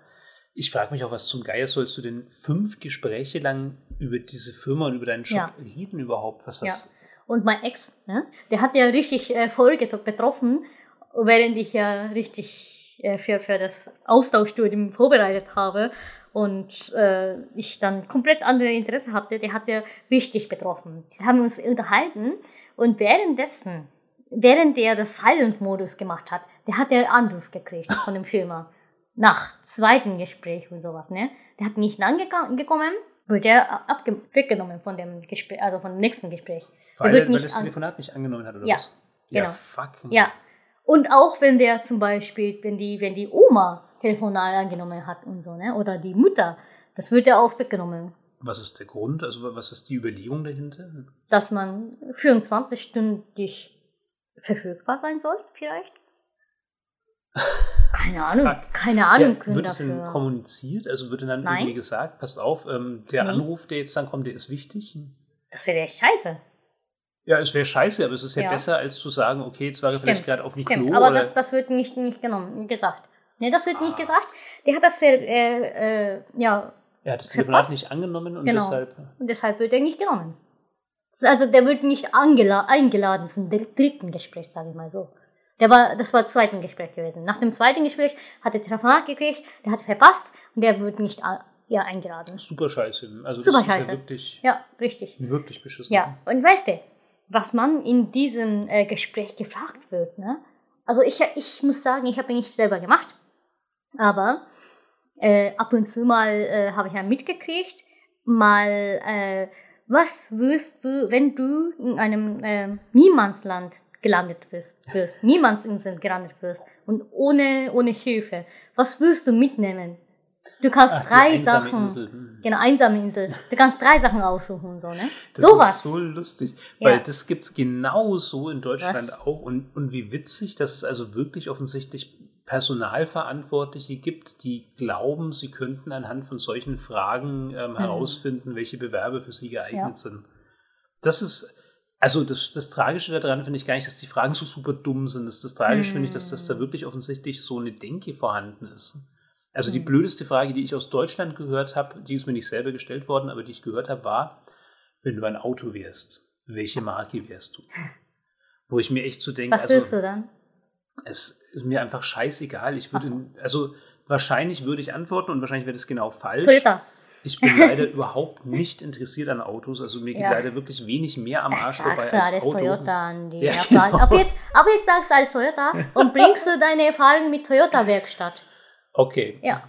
ich frage mich auch, was zum Geier sollst du denn fünf Gespräche lang über diese Firma und über deinen Job ja. reden überhaupt? Was, was? Ja. Und mein Ex, ne, der hat ja richtig äh, voll betroffen, während ich ja richtig äh, für, für das Austauschstudium vorbereitet habe und äh, ich dann komplett andere Interesse hatte, der hat ja richtig betroffen. Wir haben uns unterhalten und währenddessen während der das Silent-Modus gemacht hat, der hat der Anruf gekriegt von dem Firma. Nach zweiten Gespräch und sowas, ne? Der hat nicht lang geka- gekommen, wird er abge weggenommen von dem Gespräch, also von dem nächsten Gespräch. Er- wird weil das Telefonat nicht angenommen hat, oder Ja, was? Ja, genau. fuck. Ja. Und auch wenn der zum Beispiel, wenn die, wenn die Oma Telefonat angenommen hat und so, ne? Oder die Mutter, das wird ja auch weggenommen. Was ist der Grund? Also was ist die Überlegung dahinter? Dass man 24 Stunden dich verfügbar sein soll, vielleicht? Keine Ahnung, Fuck. keine Ahnung ja, wird es denn kommuniziert? Also wird dann Nein. irgendwie gesagt, passt auf, ähm, der Nee. Anruf, der jetzt dann kommt, der ist wichtig? Das wäre echt scheiße. Ja, es wäre scheiße, aber es ist ja, Ja. besser, als zu sagen, okay, jetzt war er vielleicht gerade auf dem stimmt. Klo. aber oder das, das wird nicht, nicht genommen, gesagt. Nee, das wird Ah. nicht gesagt. Der hat das für, äh, äh, ja, er hat das Telefonat nicht angenommen und Genau. deshalb. und deshalb wird er nicht genommen. Also der wird nicht eingeladen zum dr- dritten Gespräch, sage ich mal so. Der war, das war das zweite Gespräch gewesen. Nach dem zweiten Gespräch hat er Telefonat gekriegt, der hat verpasst und der wird nicht ja, eingeladen. Super scheiße. Also Super das ist scheiße. ja wirklich, Ja, richtig. wirklich beschissen. Ja, und weißt du, was man in diesem äh, Gespräch gefragt wird, ne? Also ich, ich muss sagen, ich habe ihn nicht selber gemacht, aber äh, ab und zu mal äh, habe ich ja mitgekriegt, mal, äh, was wirst du, wenn du in einem äh, Niemandsland gelandet wirst, wirst, Niemandsinsel gelandet wirst und ohne, ohne Hilfe, was wirst du mitnehmen? Du kannst Ach, drei einsame Sachen, Insel. Hm. genau, einsame Insel, du kannst drei Sachen aussuchen und so, ne? Das Sowas. ist so lustig, Ja. weil das gibt es genauso in Deutschland Was? auch. Und, und wie witzig, dass es also wirklich offensichtlich Personalverantwortliche gibt, die glauben, sie könnten anhand von solchen Fragen ähm, herausfinden, welche Bewerber für sie geeignet Mhm. Ja. sind. Das ist, also das, das Tragische daran finde ich gar nicht, dass die Fragen so super dumm sind. Das, das Tragische finde ich, dass, dass Mhm. da wirklich offensichtlich so eine Denke vorhanden ist. Also die Mhm. blödeste Frage, die ich aus Deutschland gehört habe, die ist mir nicht selber gestellt worden, aber die ich gehört habe, war, wenn du ein Auto wärst, welche Marke wärst du? (laughs) Wo ich mir echt so denke, Was willst also du dann? es ist mir einfach scheißegal. Ich würde, so. also wahrscheinlich würde ich antworten und wahrscheinlich wäre das genau falsch. Toyota. Ich bin leider (laughs) überhaupt nicht interessiert an Autos. Also mir geht Ja. leider wirklich wenig mehr am Arsch vorbei als alles Auto. Toyota an die Ja, genau. ab, jetzt, ab jetzt sagst du alles Toyota und bringst du deine Erfahrungen mit Toyota-Werkstatt. Okay. Ja,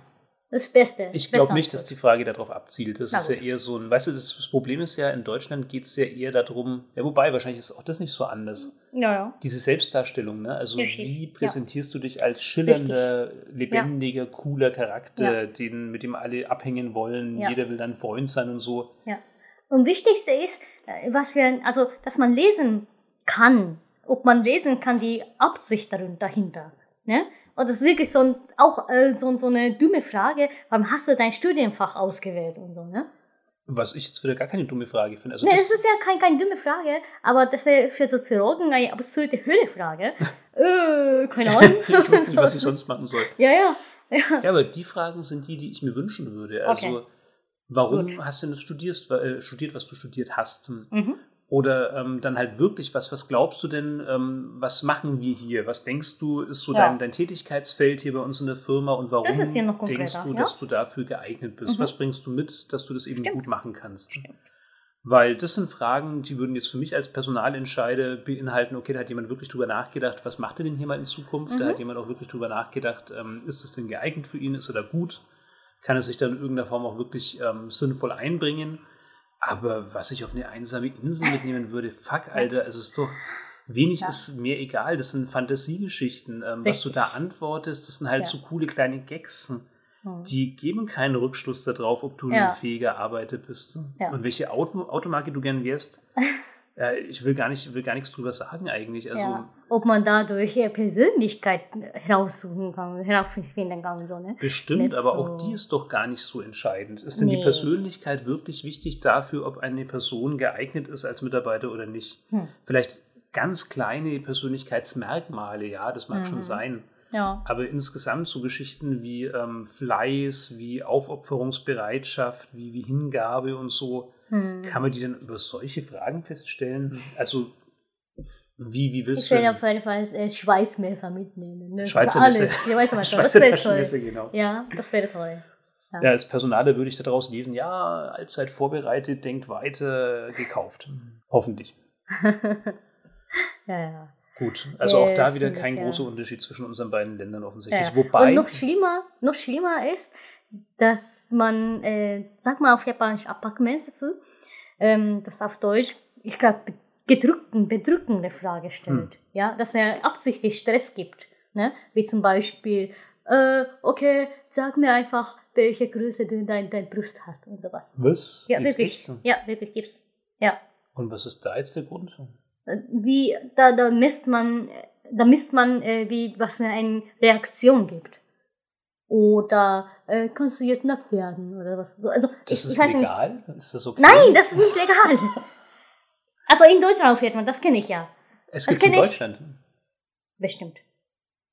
das Beste. Ich glaube nicht, dass die Frage darauf abzielt. Das Na ist ja gut. eher so ein, weißt du, das, das Problem ist ja, in Deutschland geht es ja eher darum, ja, wobei, wahrscheinlich ist auch das nicht so anders. Ja, ja. Diese Selbstdarstellung, ne? Also Richtig, wie ja. präsentierst du dich als schillernder, lebendiger, cooler Charakter, Ja. den, mit dem alle abhängen wollen, Ja. jeder will dann Freund sein und so. ja. Und wichtigste ist, äh, was wir, also, dass man lesen kann. Ob man lesen kann, die Absicht darun- dahinter. Ne? Und das ist wirklich so, ein, auch äh, so, so eine dumme Frage, warum hast du dein Studienfach ausgewählt und so, ne? Was ich jetzt wieder gar keine dumme Frage finde. Also Ne, das, es ist ja kein, keine dumme Frage, aber das ist für Soziologen eine absolute Höhle-Frage. (laughs) äh, keine Ahnung. (laughs) ich wusste nicht, was ich sonst machen soll. Ja, ja. Ja, aber die Fragen sind die, die ich mir wünschen würde. Also, Okay. warum Gut. hast du denn das studierst, äh, studiert, was du studiert hast? Mhm. Oder ähm, dann halt wirklich, was, was glaubst du denn, ähm, was machen wir hier? Was denkst du, ist so Ja. dein, dein Tätigkeitsfeld hier bei uns in der Firma und warum denkst du, ja? dass du dafür geeignet bist? Mhm. Was bringst du mit, dass du das eben Stimmt. gut machen kannst? Weil das sind Fragen, die würden jetzt für mich als Personalentscheider beinhalten, okay, da hat jemand wirklich drüber nachgedacht, was macht er denn hier mal in Zukunft? Da Mhm. hat jemand auch wirklich drüber nachgedacht, ähm, ist das denn geeignet für ihn? Ist er da gut? Kann er sich da in irgendeiner Form auch wirklich ähm, sinnvoll einbringen? Aber was ich auf eine einsame Insel mitnehmen würde, fuck, Alter, also ist doch, wenig Ja. ist mir egal. Das sind Fantasiegeschichten. Ähm, was du da antwortest, das sind halt Ja. so coole kleine Gags. Hm. Die geben keinen Rückschluss darauf, ob du Ja. ein fähiger Arbeiter bist. Und welche Auto Automarke du gern wärst. (laughs) äh, ich will gar, nicht, will gar nichts drüber sagen eigentlich. Also, ja. Ob man dadurch äh, Persönlichkeit heraussuchen kann, herausfinden kann so, ne? Bestimmt, Nicht aber so- auch die ist doch gar nicht so entscheidend. Ist denn die Nee. Persönlichkeit wirklich wichtig dafür, ob eine Person geeignet ist als Mitarbeiter oder nicht? Hm. Vielleicht ganz kleine Persönlichkeitsmerkmale, ja, das mag schon Mhm. sein. Ja. Aber insgesamt so Geschichten wie ähm, Fleiß, wie Aufopferungsbereitschaft, wie, wie Hingabe und so, Hm. kann man die dann über solche Fragen feststellen? Also, wie, wie willst Ich du werde denn- auf jeden Fall äh, Schweizmesser mitnehmen. Ne? Das Schweizer. Messer. Ja, (laughs) Schweizer Messer. Das wäre toll. genau. Ja, das wäre toll. Ja, als Personaler würde ich daraus lesen, ja, allzeit vorbereitet, denkt weiter, gekauft. Hoffentlich. (laughs) Ja, ja. Gut, also auch Äh, da wieder kein ja. großer Unterschied zwischen unseren beiden Ländern offensichtlich. Ja. Wobei, Und noch schlimmer, noch schlimmer ist, dass man, äh, sag mal auf Japanisch Apakmensetsu, ähm, das auf Deutsch, ich glaube, gedrückten, bedrückende Frage stellt. Hm. Ja, dass er absichtlich Stress gibt. Ne? Wie zum Beispiel, äh, okay, sag mir einfach, welche Größe du in dein, dein Brust hast und sowas. was? Ja, Ist wirklich. so? Ja, wirklich gibt's. Ja. Und was ist da jetzt der Grund? Äh, Wie, da, da misst man, äh, da misst man, äh, wie, was für eine Reaktion gibt. Oder äh, kannst du jetzt nackt werden oder was so. Also Das ich, ist ich weiß nicht. legal? Ist das okay? Nein, das ist nicht legal. (laughs) also in Deutschland jeden Fall, das kenne ich ja. Es gibt in ich. Deutschland. Bestimmt.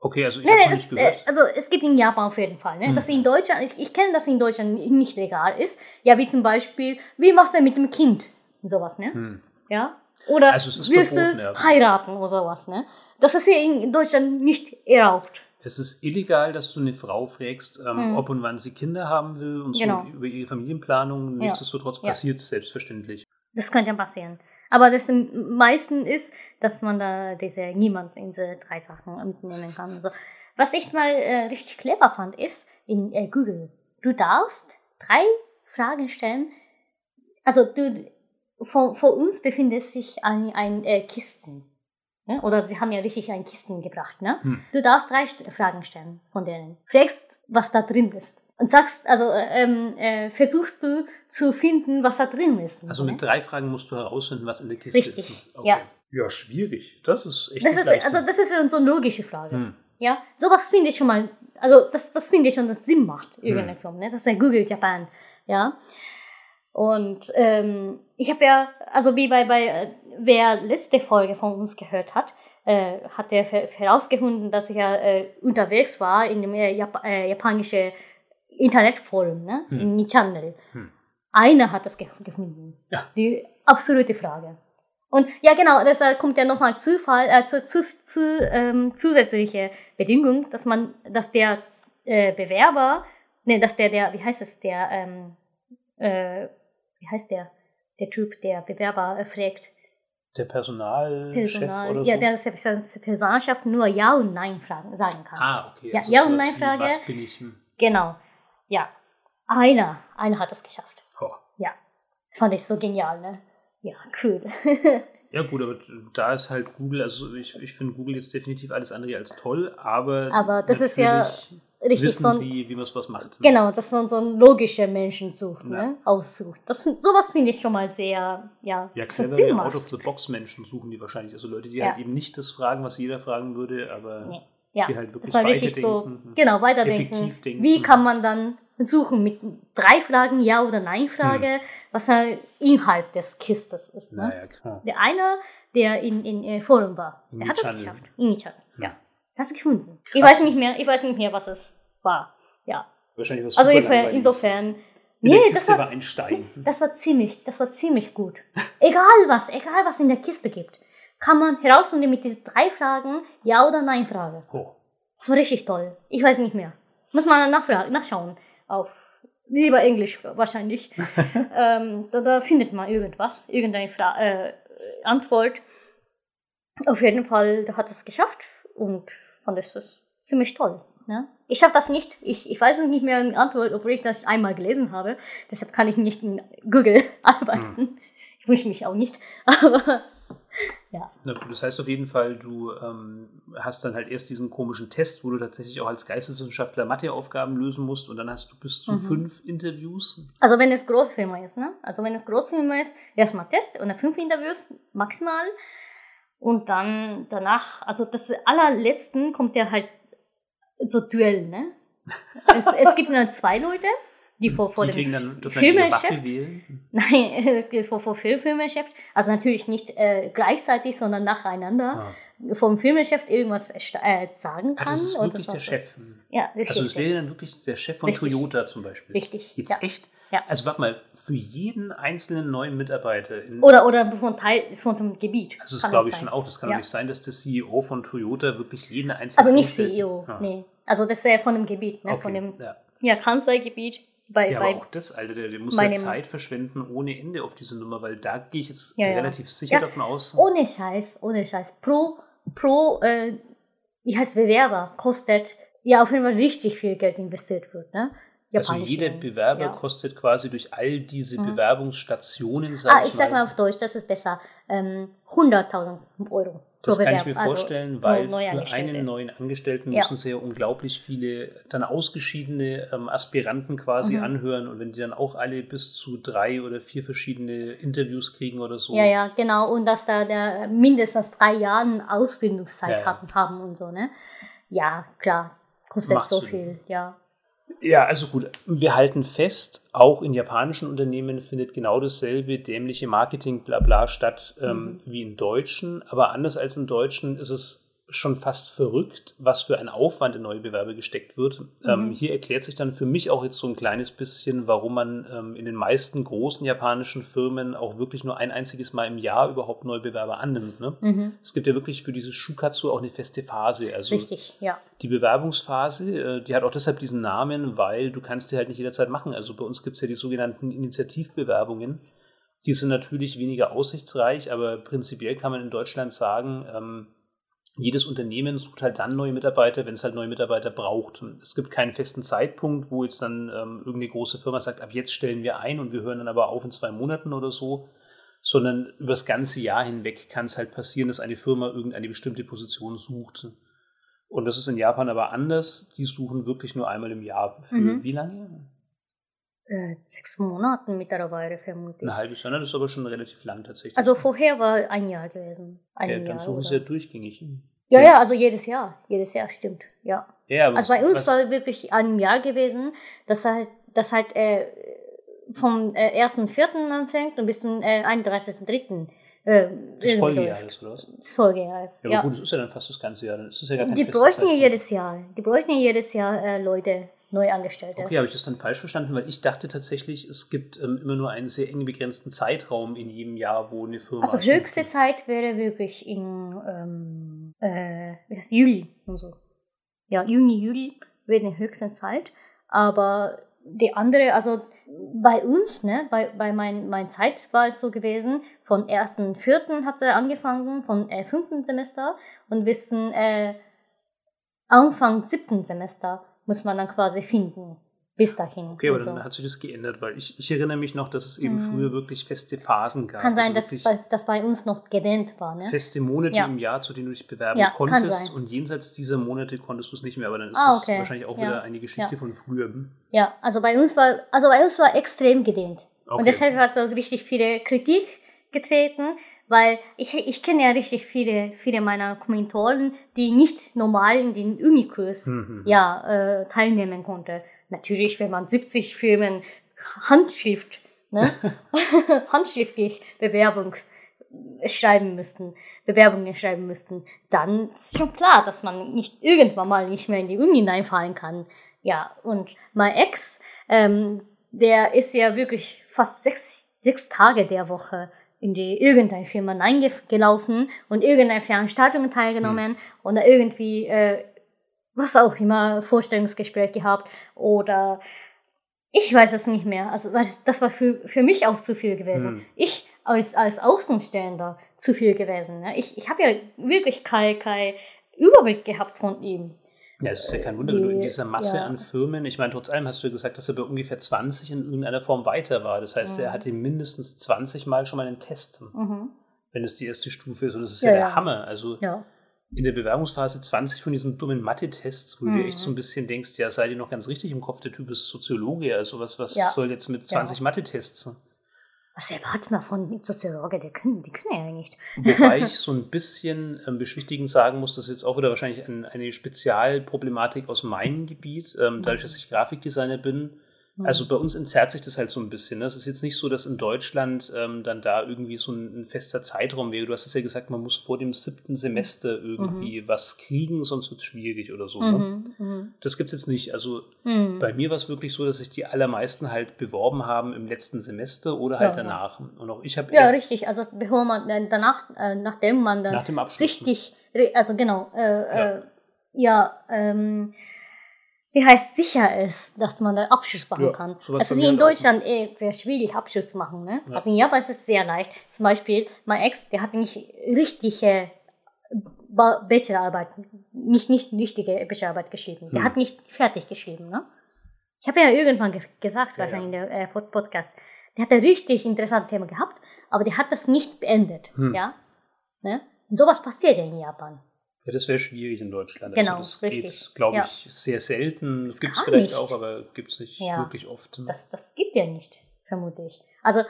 Okay, also ich Nee, habe nee, das, nicht gehört. äh, also es gibt in Japan auf jeden Fall. Ne? Hm. Dass in Deutschland, ich, ich kenne, dass in Deutschland nicht legal ist. Ja, wie zum Beispiel, wie machst du mit dem Kind? Sowas, ne? Hm. Ja? Oder Also verboten, du ja. heiraten oder sowas, ne? Das ist hier in Deutschland nicht erlaubt. Es ist illegal, dass du eine Frau fragst, ähm, ob und wann sie Kinder haben will und. Genau. so über ihre Familienplanung. Ja. Nichtsdestotrotz Ja. passiert es selbstverständlich. Das könnte ja passieren. Aber das am meisten ist, dass man da diese niemand in diese drei Sachen entnehmen kann. So. Was ich mal äh, richtig clever fand, ist in äh, Google. Du darfst drei Fragen stellen. Also du, vor, vor uns befindet sich ein, ein äh, Kisten. Ne? Oder sie haben ja richtig ein Kisten gebracht. Ne? Hm. Du darfst drei Fragen stellen von denen. Fragst, was da drin ist. Und sagst, also äh, ähm, äh, versuchst du zu finden, was da drin ist. Also ne? mit drei Fragen musst du herausfinden, was in der Kiste Richtig, ist. ja. Ja, schwierig. Das ist echt Das ist, also das ist ja so eine logische Frage. Hm. Ja, sowas finde ich schon mal, also das, das finde ich schon, dass Sinn macht, Hm. irgendeine Form. Ne? Das ist ja Google Japan. Ja. Und ähm, ich habe ja, also wie bei, bei äh, wer letzte Folge von uns gehört hat, äh, hat er herausgefunden, dass ich ja äh, unterwegs war in dem äh, Jap äh, japanischen Internetforum, ne? Hm. in Channel. Hm. Einer hat das ge gefunden. Ja. Die absolute Frage. Und ja, genau, deshalb kommt ja nochmal Zufall, äh, zu, zu, zu, ähm, zusätzliche Bedingung, dass man, dass der äh, Bewerber, ne, dass der, der, wie heißt es, der, ähm, äh, wie heißt der, der Typ, der Bewerber äh, fragt, Der Personalchef Personal, oder so? ja, der der Personalschaft nur Ja und Nein fragen, sagen kann. ah, okay. Ja, also Ja- und sowas wie, Nein-Frage. Was bin ich? Hm. Genau. Ja. Einer, einer hat es geschafft. Oh. Ja. Fand ich so genial, ne? Ja, cool. (laughs) Ja gut, aber da ist halt Google, also ich, ich finde Google jetzt definitiv alles andere als toll, aber Aber das ist ja Richtig wissen so ein, die, wie man was macht. ne? Genau, dass man so ein logischer Menschen sucht, Ja. ne? Aussucht. Das, sowas finde ich schon mal sehr, ja, Ja, dass das clever, Sinn ja, macht. Out-of-the-Box-Menschen suchen die wahrscheinlich. Also Leute, die Ja. halt eben nicht das fragen, was jeder fragen würde, aber Nee. Ja, die halt wirklich richtig so, weiterdenken. genau, weiterdenken. Effektiv denken. Wie kann man dann suchen mit drei Fragen, Ja oder Nein-Frage, was der Inhalt des Kistes ist. Ne? Naja, klar. Der eine, der in, in, äh, Forum war, In der hat es geschafft. In Channel, ja. Ja. Das gefunden. Ich weiß nicht mehr, ich weiß nicht mehr, was es war. Ja. Wahrscheinlich was Also super insofern, insofern In nee, der das war, war ein Stein. das war ziemlich, das war ziemlich gut. Egal was, egal was in der Kiste gibt, kann man herausfinden mit diesen drei Fragen, Ja oder Nein Frage. Oh. Das war richtig toll. Ich weiß nicht mehr. Muss man nachfra- nachschauen. Auf lieber Englisch wahrscheinlich. (laughs) ähm, da, da findet man irgendwas, irgendeine Fra äh, Antwort. Auf jeden Fall, der hat es geschafft und fand es das ziemlich toll. Ne? Ich schaffe das nicht. Ich, ich weiß nicht mehr eine Antwort, obwohl ich das einmal gelesen habe. Deshalb kann ich nicht in Google (laughs) arbeiten. Ich wünsche mich auch nicht. (laughs) Aber ja. Das heißt auf jeden Fall, du ähm, hast dann halt erst diesen komischen Test, wo du tatsächlich auch als Geisteswissenschaftler Matheaufgaben lösen musst und dann hast du bis zu Mhm. fünf Interviews. Also wenn es Großfirma ist, ne? Also wenn es Großfirma ist, erstmal Test und dann fünf Interviews maximal. Und dann danach, also das allerletzten kommt ja halt so Duell, ne? (laughs) es, es gibt nur zwei Leute, die vor, vor die dem dann, dann wählen. Nein, (laughs) es geht vor, vor Film- Filmchef. Also natürlich nicht äh, gleichzeitig, sondern nacheinander. Ah. Vom Filmchef irgendwas äh, sagen Ah, kann. das ist oder wirklich der Chef. Ja, richtig. Also es wäre dann wirklich der Chef von Richtig. Toyota zum Beispiel. Richtig, Jetzt ja. echt? Ja. Also warte mal, für jeden einzelnen neuen Mitarbeiter in, Oder, oder von Teil von dem Gebiet. Also das glaube ich sein. schon auch. Das kann Ja. doch nicht sein, dass der CEO von Toyota wirklich jeden einzelnen. Also nicht CEO, Ah, nee. Also das ist ja von dem Gebiet, ne? okay, von dem ja. ja, Kansai-Gebiet. Bei, ja, bei, aber auch das, Alter, der, der muss ja Zeit verschwenden ohne Ende auf diese Nummer, weil da gehe ich jetzt Ja, ja. relativ sicher Ja. davon aus. ohne Scheiß, ohne Scheiß. Pro pro, äh, wie heißt Bewerber, kostet ja auf jeden Fall richtig viel Geld investiert wird. Ne? Also jeder Bewerber ja. kostet quasi durch all diese Mhm. Bewerbungsstationen, sag Ah, ich sag mal auf Deutsch, das ist besser. Ähm, 100.000 Euro Das kann ich mir Also, vorstellen, pro weil für einen neuen Angestellten Ja. müssen sie ja unglaublich viele dann ausgeschiedene ähm, Aspiranten quasi Mhm. anhören und wenn die dann auch alle bis zu drei oder vier verschiedene Interviews kriegen oder so. Ja, ja, genau. Und dass da der mindestens drei Jahre Ausbildungszeit Ja, ja. haben und so, ne? Ja, klar. Kostet Macht so viel, ja. Ja, also gut, wir halten fest, auch in japanischen Unternehmen findet genau dasselbe dämliche Marketing blabla statt ähm, wie in deutschen, aber anders als in deutschen ist es schon fast verrückt, was für ein Aufwand in neue Bewerber gesteckt wird. Ähm, hier erklärt sich dann für mich auch jetzt so ein kleines bisschen, warum man ähm, in den meisten großen japanischen Firmen auch wirklich nur ein einziges Mal im Jahr überhaupt neue Bewerber annimmt. Ne? Mhm. Es gibt ja wirklich für dieses Shukatsu auch eine feste Phase. Also Richtig, ja. die Bewerbungsphase, äh, die hat auch deshalb diesen Namen, weil du kannst die halt nicht jederzeit machen. Also bei uns gibt es ja die sogenannten Initiativbewerbungen. Die sind natürlich weniger aussichtsreich, aber prinzipiell kann man in Deutschland sagen, ähm, jedes Unternehmen sucht halt dann neue Mitarbeiter, wenn es halt neue Mitarbeiter braucht. Es gibt keinen festen Zeitpunkt, wo jetzt dann ähm, irgendeine große Firma sagt, ab jetzt stellen wir ein und wir hören dann aber auf in zwei Monaten oder so, sondern über das ganze Jahr hinweg kann es halt passieren, dass eine Firma irgendeine bestimmte Position sucht. Und das ist in Japan aber anders. Die suchen wirklich nur einmal im Jahr. Für Mhm. wie lange? Äh, sechs Monaten mittlerweile vermutlich. Ein halbes Jahr, ne? das ist aber schon relativ lang tatsächlich. Also vorher war ein Jahr gewesen. Ein ja, dann suchen sie ja durchgängig. ja, ja, also jedes Jahr. Jedes Jahr, stimmt. Ja. Ja, aber Also bei uns was- war wirklich ein Jahr gewesen, das halt, das halt äh, vom äh, 1.4. anfängt und bis zum äh, 31.3. Äh, des irgendwie Folgejahres, läuft. oder was? Des Folgejahres, Ja, ja. aber gut, das ist ja dann fast das ganze Jahr. Dann ist das ja gar kein Die bräuchten ja jedes Jahr, die bräuchten ja jedes Jahr äh, Leute, Neuangestellte. Okay, habe ich das dann falsch verstanden? Weil ich dachte tatsächlich, es gibt ähm, immer nur einen sehr eng begrenzten Zeitraum in jedem Jahr, wo eine Firma. Also höchste Zeit wäre wirklich in ähm, äh, wie heißt Juli und so. Ja, Juni, Juli wäre die höchste Zeit. Aber die andere, also bei uns, ne, bei, bei mein, mein Zeit war es so gewesen, von 1.4. hat er angefangen, von äh, fünften Semester und bis zum äh, Anfang siebten Semester muss man dann quasi finden. Bis dahin. Okay, aber dann so. hat sich das geändert, weil ich, ich erinnere mich noch, dass es eben Mhm. früher wirklich feste Phasen gab. Kann sein, also dass bei, das bei uns noch gedehnt war. Ne? feste Monate Ja. im Jahr, zu denen du dich bewerben Ja, konntest. Und jenseits dieser Monate konntest du es nicht mehr. Aber dann ist Ah, es okay. wahrscheinlich auch Ja. wieder eine Geschichte von früher. Ja, also bei uns war, also bei uns war extrem gedehnt. Okay. Und deshalb hat es richtig viele Kritik getreten, weil ich, ich kenne ja richtig viele, viele meiner Kommilitonen, die nicht normal in den Unikurs Mhm. ja, äh, teilnehmen konnten. Natürlich, wenn man 70 Filmen Handschrift, ne? (laughs) (laughs) handschriftlich Bewerbungs schreiben müssten, Bewerbungen schreiben müssten, dann ist schon klar, dass man nicht irgendwann mal nicht mehr in die Uni hineinfallen kann. Ja, und mein Ex, ähm, der ist ja wirklich fast sechs, sechs Tage der Woche in die irgendeine Firma reingelaufen und irgendeine Veranstaltung teilgenommen und da irgendwie äh, was auch immer Vorstellungsgespräch gehabt oder ich weiß es nicht mehr. Also das, war für, für mich auch zu viel gewesen. Hm. Ich als, als Außenstehender zu viel gewesen. Ne? Ich, ich habe ja wirklich keinen kein Überblick gehabt von ihm. Ja, es ist ja kein Wunder, wenn du in die- dieser Masse ja. an Firmen, ich meine, trotz allem hast du ja gesagt, dass er bei ungefähr 20 in irgendeiner Form weiter war. Das heißt, er hatte mindestens 20 Mal schon mal einen Test, Mhm. wenn es die erste Stufe ist. Und das ist Ja, ja, der ja. Hammer. Also in der Bewerbungsphase 20 von diesen dummen Mathe-Tests, wo du dir echt Mhm. so ein bisschen denkst, ja, seid ihr noch ganz richtig im Kopf, der Typ ist Soziologe, also was, was soll jetzt mit 20 Mathe-Tests? Was erwartet man von Soziologe? Die können, die können ja nicht. (laughs) Wobei ich so ein bisschen ähm, beschwichtigend sagen muss, das ist jetzt auch wieder wahrscheinlich ein, eine Spezialproblematik aus meinem Gebiet, ähm, dadurch, dass ich Grafikdesigner bin. Also bei uns entzerrt sich das halt so ein bisschen. Ne? Es ist jetzt nicht so, dass in Deutschland ähm, dann da irgendwie so ein, ein fester Zeitraum wäre. Du hast es ja gesagt, man muss vor dem siebten Semester irgendwie was kriegen, sonst wird es schwierig oder so. Ne? Mhm. Mhm. Das gibt es jetzt nicht. Also Mhm. bei mir war es wirklich so, dass sich die allermeisten halt beworben haben im letzten Semester oder halt Ja, danach. Und auch ich habe Ja, richtig. Also bevor man äh, danach, äh, nachdem man dann nach dem Abschluss. sichtig, re- also genau, äh, Ja. äh, ja, ähm, wie heißt sicher ist, dass man da Abschluss machen Ja, kann. sowas Also in. Deutschland eh sehr schwierig Abschluss machen, ne? Ja. Also in Japan ist es sehr leicht. Zum Beispiel mein Ex, der hatte nicht richtige Ba- Bachelorarbeit, nicht, nicht richtige Bachelorarbeit geschrieben. Der Hm. hat nicht fertig geschrieben, ne? Ich habe ja irgendwann ge gesagt, Ja, wahrscheinlich in der äh, Pod- Podcast, der hat ein richtig interessantes Thema gehabt, aber der hat das nicht beendet, Hm. ja? Ne? Und sowas passiert ja in Japan. Ja, das wäre schwierig in Deutschland. Genau, also das richtig. geht, glaube Ja. ich, sehr selten. Das gibt es vielleicht nicht. auch, aber gibt es nicht Ja. wirklich oft. Das, das gibt ja nicht, vermute ich. Also,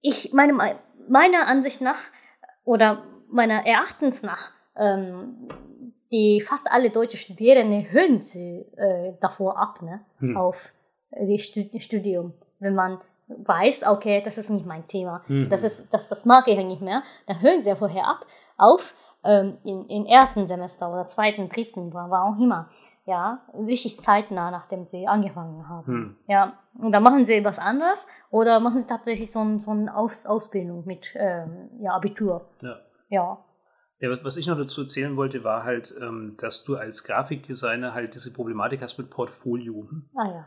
ich, meine, meiner Ansicht nach oder meiner Erachtens nach, ähm, die fast alle deutsche Studierende hören sie äh, davor ab, ne, Hm. auf das Studium. Wenn man weiß, okay, das ist nicht mein Thema, Mhm. das, ist, das, das mag ich ja nicht mehr, dann hören sie ja vorher ab, auf, ähm, in, im ersten Semester oder zweiten, dritten, war, war auch immer. Ja, richtig zeitnah, nachdem sie angefangen haben. Hm. Ja, und dann machen sie was anderes oder machen sie tatsächlich so, ein, so eine Aus, Ausbildung mit ähm, ja, Abitur. Ja. Ja. Ja, was, was ich noch dazu erzählen wollte, war halt, ähm, dass du als Grafikdesigner halt diese Problematik hast mit Portfolio. Ah ja.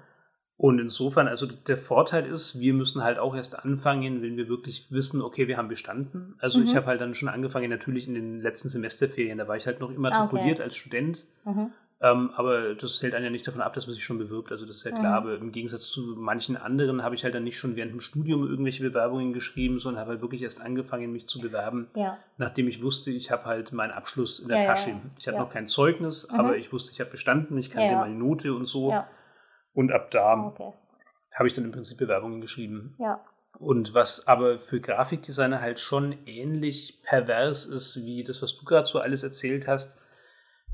Und insofern, also der Vorteil ist, wir müssen halt auch erst anfangen, wenn wir wirklich wissen, okay, wir haben bestanden. Also Mhm. ich habe halt dann schon angefangen, natürlich in den letzten Semesterferien, da war ich halt noch immatrikuliert Okay. als Student. Mhm. Ähm, aber das hält einen ja nicht davon ab, dass man sich schon bewirbt. Also das ist ja klar. Mhm. Aber im Gegensatz zu manchen anderen habe ich halt dann nicht schon während dem Studium irgendwelche Bewerbungen geschrieben, sondern habe halt wirklich erst angefangen, mich zu bewerben, Ja. nachdem ich wusste, ich habe halt meinen Abschluss in der Ja, Tasche. Ich hatte noch kein Zeugnis, Mhm. aber ich wusste, ich habe bestanden, ich kannte meine Note und so. Ja. Und ab da Okay. habe ich dann im Prinzip Bewerbungen geschrieben. Ja. Und was aber für Grafikdesigner halt schon ähnlich pervers ist, wie das, was du gerade so alles erzählt hast.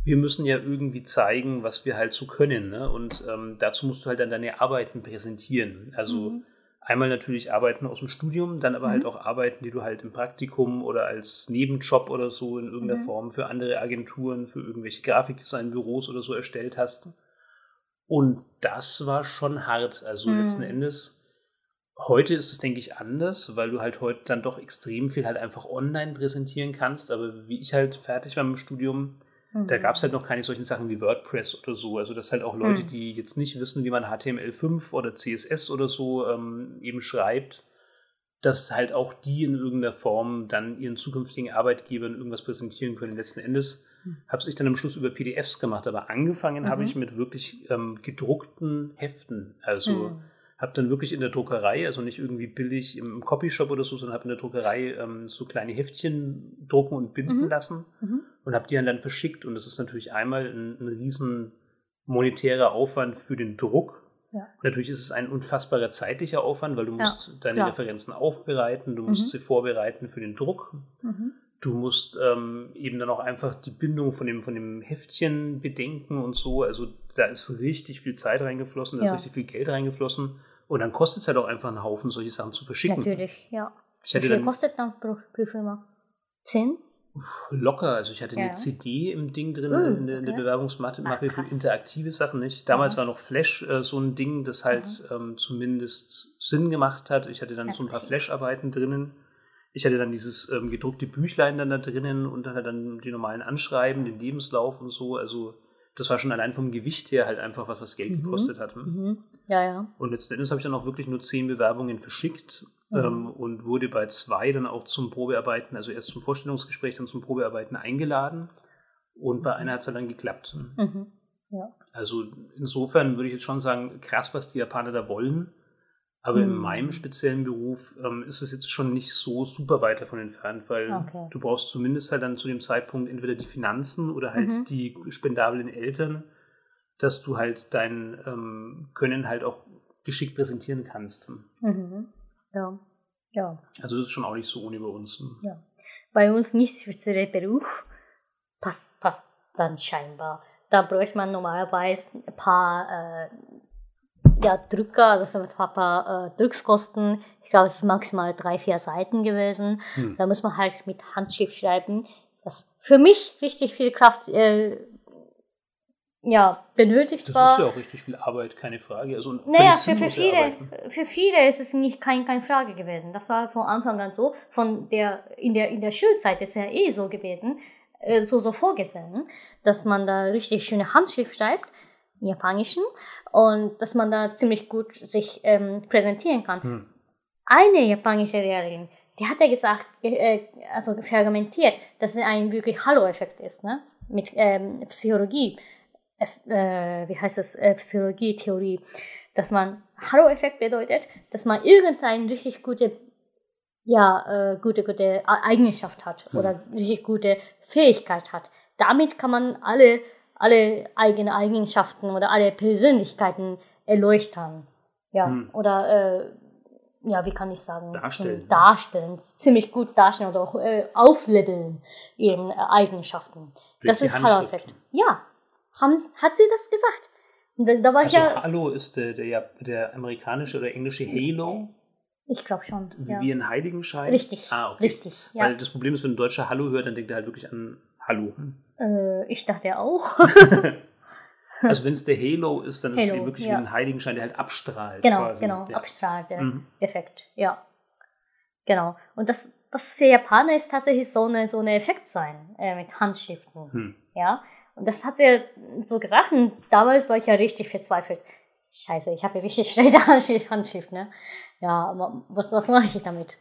Wir müssen ja irgendwie zeigen, was wir halt so können. Ne? Und ähm, dazu musst du halt dann deine Arbeiten präsentieren. Also Mhm. einmal natürlich Arbeiten aus dem Studium, dann aber Mhm. halt auch Arbeiten, die du halt im Praktikum oder als Nebenjob oder so in irgendeiner Mhm. Form für andere Agenturen, für irgendwelche Grafikdesignbüros oder so erstellt hast. Und das war schon hart. Also Mhm. letzten Endes, heute ist es, denke ich, anders, weil du halt heute dann doch extrem viel halt einfach online präsentieren kannst. Aber wie ich halt fertig war mit dem Studium, Mhm. da gab es halt noch keine solchen Sachen wie WordPress oder so. Also das halt auch Leute, Mhm. die jetzt nicht wissen, wie man HTML5 oder CSS oder so ähm, eben schreibt, dass halt auch die in irgendeiner Form dann ihren zukünftigen Arbeitgebern irgendwas präsentieren können. Letzten Endes Mhm. habe ich dann am Schluss über PDFs gemacht, aber angefangen habe Mhm. ich mit wirklich ähm, gedruckten Heften. Also Mhm. habe dann wirklich in der Druckerei, also nicht irgendwie billig im Copyshop oder so, sondern habe in der Druckerei ähm, so kleine Heftchen drucken und binden Mhm. lassen Mhm. und habe die dann, dann verschickt. Und das ist natürlich einmal ein, ein riesen monetärer Aufwand für den Druck. Ja. Natürlich ist es ein unfassbarer zeitlicher Aufwand, weil du musst deine klar. Referenzen aufbereiten, du musst Mhm. sie vorbereiten für den Druck. Mhm. Du musst ähm, eben dann auch einfach die Bindung von dem, von dem Heftchen bedenken und so. Also da ist richtig viel Zeit reingeflossen, da ist Ja. richtig viel Geld reingeflossen. Und dann kostet es halt auch einfach einen Haufen, solche Sachen zu verschicken. Natürlich, ja. Ich Wie viel dann kostet dann Firma? Zehn? Locker, also ich hatte Ja. eine CD im Ding drin, Oh, in, der, in der okay. Bewerbungsmappe Ach, für interaktive Sachen nicht. Damals Aha. war noch Flash äh, so ein Ding, das halt ähm, zumindest Sinn gemacht hat. Ich hatte dann Ganz so ein paar okay. Flash-Arbeiten drinnen. Ich hatte dann dieses ähm, gedruckte Büchlein dann da drinnen und dann halt dann die normalen Anschreiben, den Lebenslauf und so. Also das war schon allein vom Gewicht her halt einfach was, was Geld Mhm. gekostet hat. Mhm. Ja, ja. Und letzten Endes habe ich dann auch wirklich nur zehn Bewerbungen verschickt Mhm. ähm, und wurde bei zwei dann auch zum Probearbeiten, also erst zum Vorstellungsgespräch, dann zum Probearbeiten eingeladen. Und bei einer hat es dann geklappt. Mhm. Also insofern würde ich jetzt schon sagen, krass, was die Japaner da wollen. Aber in Mhm. meinem speziellen Beruf ähm, ist es jetzt schon nicht so super weit davon entfernt, weil Okay. du brauchst zumindest halt dann zu dem Zeitpunkt entweder die Finanzen oder halt Mhm. die spendablen Eltern, dass du halt dein ähm, Können halt auch geschickt präsentieren kannst. Mhm. Ja. Ja. Also das ist schon auch nicht so ohne bei uns. Ja. Bei uns nicht spezieller Beruf passt, passt dann scheinbar. Da bräuchte man normalerweise ein paar äh, ja, Drücker, also so ein paar äh, Druckskosten. Ich glaube, es ist maximal drei, vier Seiten gewesen. Hm. Da muss man halt mit Handschrift schreiben, was für mich richtig viel Kraft äh, ja, benötigt Das war. ist ja auch richtig viel Arbeit, keine Frage. Also Naja, für, für, viele, für viele ist es nicht kein, keine Frage gewesen. Das war von Anfang an so. Von der, in, der, in der Schulzeit ist ja eh so gewesen, äh, so, so vorgesehen, dass man da richtig schöne Handschrift schreibt, Japanischen, und dass man da ziemlich gut sich ähm, präsentieren kann. Hm. Eine japanische Lehrerin, der hat ja gesagt, äh, also verargumentiert, dass es ein wirklich Hallo-Effekt ist, ne? Mit ähm, Psychologie, äh, wie heißt das, äh, Psychologie-Theorie, dass man Hallo-Effekt bedeutet, dass man irgendeine richtig gute, ja, äh, gute, gute Eigenschaft hat hm. oder richtig gute Fähigkeit hat. Damit kann man alle, alle eigene Eigenschaften oder alle Persönlichkeiten erleuchten. Ja, hm. oder äh, ja, wie kann ich sagen, darstellen, darstellen ziemlich gut darstellen oder äh, aufleveln ihre Eigenschaften. Durch das ist Hallo-Effekt. Ja, haben, hat sie das gesagt? Da, da war also ja, Hallo ist der, der, der amerikanische oder englische Halo. Ich glaube schon. Ja. Wie ein Heiligenschein? Richtig. Ah, okay. Richtig. Ja. Weil das Problem ist, wenn ein Deutscher Hallo hört, dann denkt er halt wirklich an Hallo. Äh, ich dachte auch. (laughs) Also wenn es der Halo ist, dann Halo, ist es wirklich ja. wie ein Heiligenschein, der halt abstrahlt. Genau, quasi. genau, ja. abstrahlt, der mhm. Effekt, ja. Genau. Und das, das für Japaner ist tatsächlich so eine, so eine Effekt sein, äh, mit Handschriften. Hm. Ja. Und das hat er so gesagt, und damals war ich ja richtig verzweifelt. Scheiße, ich habe richtig (laughs) schlechte Handschrift, ne? Ja, was, was mache ich damit?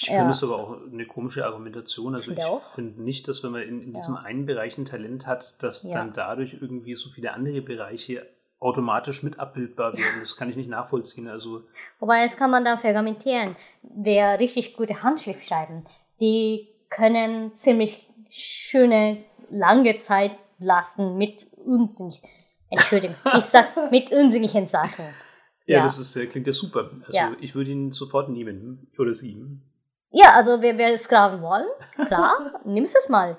Ich finde ja. es aber auch eine komische Argumentation. Also ich finde nicht, dass wenn man in, in diesem ja. einen Bereich ein Talent hat, dass ja. dann dadurch irgendwie so viele andere Bereiche automatisch mit abbildbar werden. Das kann ich nicht nachvollziehen. Also Wobei, das kann man da vergamentieren. Wer richtig gute Handschrift schreiben, die können ziemlich schöne, lange Zeit lassen mit unsinnig. Entschuldigung, (laughs) ich sag mit unsinnigen Sachen. Ja, das ist, klingt ja super. Also ich würde ihn sofort nehmen oder sie. Ja, also wer, wer Sklaven wollen, klar, (laughs) nimmst es mal.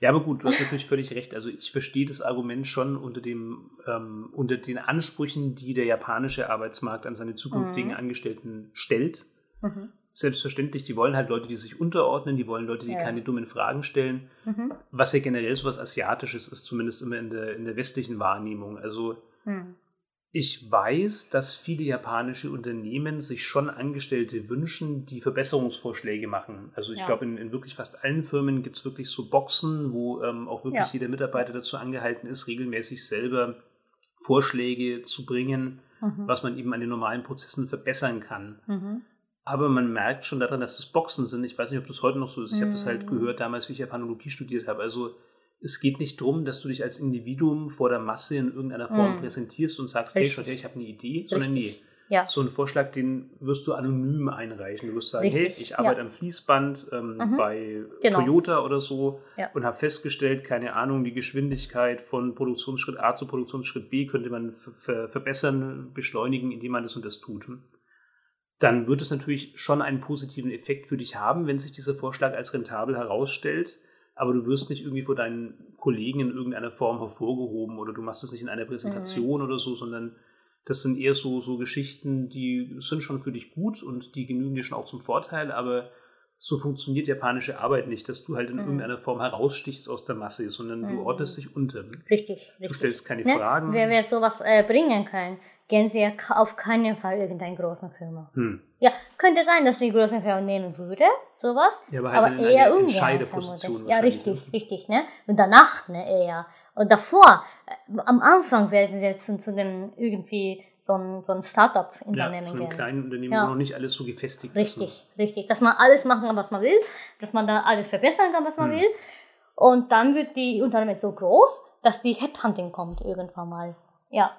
Ja, aber gut, du hast natürlich völlig recht. Also ich verstehe das Argument schon unter dem ähm, unter den Ansprüchen, die der japanische Arbeitsmarkt an seine zukünftigen mhm. Angestellten stellt. Mhm. Selbstverständlich, die wollen halt Leute, die sich unterordnen, die wollen Leute, die ja. keine dummen Fragen stellen. Mhm. Was ja generell so was Asiatisches ist, zumindest immer in der, in der westlichen Wahrnehmung. Also mhm. Ich weiß, dass viele japanische Unternehmen sich schon Angestellte wünschen, die Verbesserungsvorschläge machen. Also ich ja. glaube, in, in, wirklich fast allen Firmen gibt es wirklich so Boxen, wo ähm, auch wirklich ja. jeder Mitarbeiter dazu angehalten ist, regelmäßig selber Vorschläge zu bringen, mhm. was man eben an den normalen Prozessen verbessern kann. Mhm. Aber man merkt schon daran, dass das Boxen sind. Ich weiß nicht, ob das heute noch so ist. Ich mhm. habe das halt mhm. gehört damals, wie ich Japanologie studiert habe. Also es geht nicht darum, dass du dich als Individuum vor der Masse in irgendeiner Form mm. präsentierst und sagst, Richtig. hey, schau her, ich habe eine Idee, Richtig. sondern nee. Ja. So einen Vorschlag, den wirst du anonym einreichen. Du wirst sagen, Richtig. hey, ich arbeite ja. am Fließband ähm, mhm. bei genau. Toyota oder so ja. und habe festgestellt, keine Ahnung, die Geschwindigkeit von Produktionsschritt A zu Produktionsschritt B könnte man verbessern, beschleunigen, indem man das und das tut. Dann wird es natürlich schon einen positiven Effekt für dich haben, wenn sich dieser Vorschlag als rentabel herausstellt aber du wirst nicht irgendwie vor deinen Kollegen in irgendeiner Form hervorgehoben oder du machst es nicht in einer Präsentation mhm. oder so, sondern das sind eher so, so Geschichten, die sind schon für dich gut und die genügen dir schon auch zum Vorteil, aber so funktioniert japanische Arbeit nicht, dass du halt in mhm. irgendeiner Form herausstichst aus der Masse, sondern mhm. du ordnest dich unter. Richtig, richtig. Du stellst keine ne? Fragen. Wer, wer sowas äh, bringen kann, gehen sie ja auf keinen Fall irgendeine großen Firma. Hm. Ja, könnte sein, dass sie große Firma nehmen würde, sowas. Ja, aber, halt aber eher ungern. Ja, richtig, richtig, ne? Und danach, ne, eher. Und davor, äh, am Anfang werden sie jetzt zu, zu dem irgendwie so ein, so ein Startup-Unternehmen ja, zu einem kleinen Unternehmen, ja. wo noch nicht alles so gefestigt richtig, ist. Richtig, richtig. Dass man alles machen kann, was man will, dass man da alles verbessern kann, was man hm. will. Und dann wird die Unternehmen so groß, dass die Headhunting kommt irgendwann mal. Ja,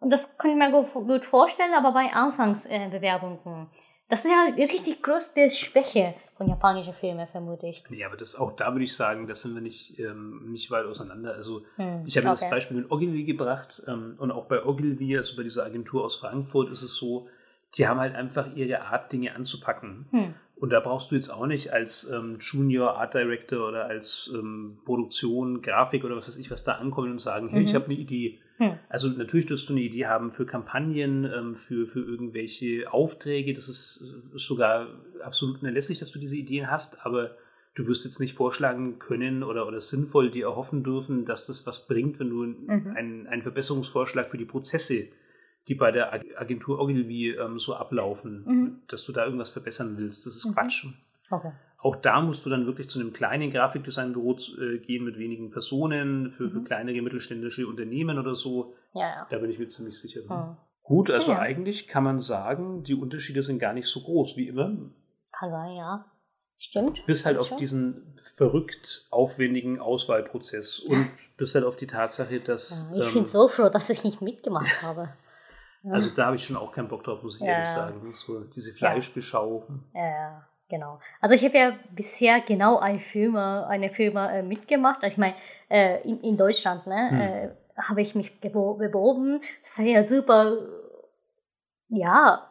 und das kann ich mir gut vorstellen, aber bei Anfangsbewerbungen. Das ist ja die richtig größte Schwäche von japanischen Filmen, vermute ich. Nee, aber das auch da würde ich sagen, da sind wir nicht, ähm, nicht weit auseinander. Also hm, ich habe okay. das Beispiel mit Ogilvy gebracht ähm, und auch bei Ogilvy, also bei dieser Agentur aus Frankfurt, ist es so, die haben halt einfach ihre Art, Dinge anzupacken. Hm. Und da brauchst du jetzt auch nicht als ähm, Junior Art Director oder als ähm, Produktion, Grafik oder was weiß ich, was da ankommen und sagen, hey, mhm. ich habe eine Idee hm. Also natürlich wirst du eine Idee haben für Kampagnen, ähm, für, für irgendwelche Aufträge. Das ist, ist sogar absolut unerlässlich, dass du diese Ideen hast, aber du wirst jetzt nicht vorschlagen können oder, oder sinnvoll dir erhoffen dürfen, dass das was bringt, wenn du mhm. einen, einen Verbesserungsvorschlag für die Prozesse, die bei der Agentur Ogilvy ähm, so ablaufen, mhm. dass du da irgendwas verbessern willst. Das ist mhm. Quatsch. Okay. Auch da musst du dann wirklich zu einem kleinen Grafikdesignbüro äh, gehen mit wenigen Personen für, mhm. für kleinere mittelständische Unternehmen oder so. Ja, ja. Da bin ich mir ziemlich sicher. Mhm. Gut, also ja, eigentlich kann man sagen, die Unterschiede sind gar nicht so groß wie immer. Kann sein, ja. Stimmt. Bis halt auf Schon. diesen verrückt aufwendigen Auswahlprozess und bis halt auf die Tatsache, dass. Ich ähm, bin so froh, dass ich nicht mitgemacht (laughs) habe. Also da habe ich schon auch keinen Bock drauf, muss ich Ja. ehrlich sagen. So diese Fleischbeschau. Ja, genau. Also ich habe ja bisher genau eine Firma, eine Firma äh, mitgemacht. Also ich meine, äh, in, in Deutschland, ne, Hm. äh, habe ich mich beworben. Das ist ja super, ja,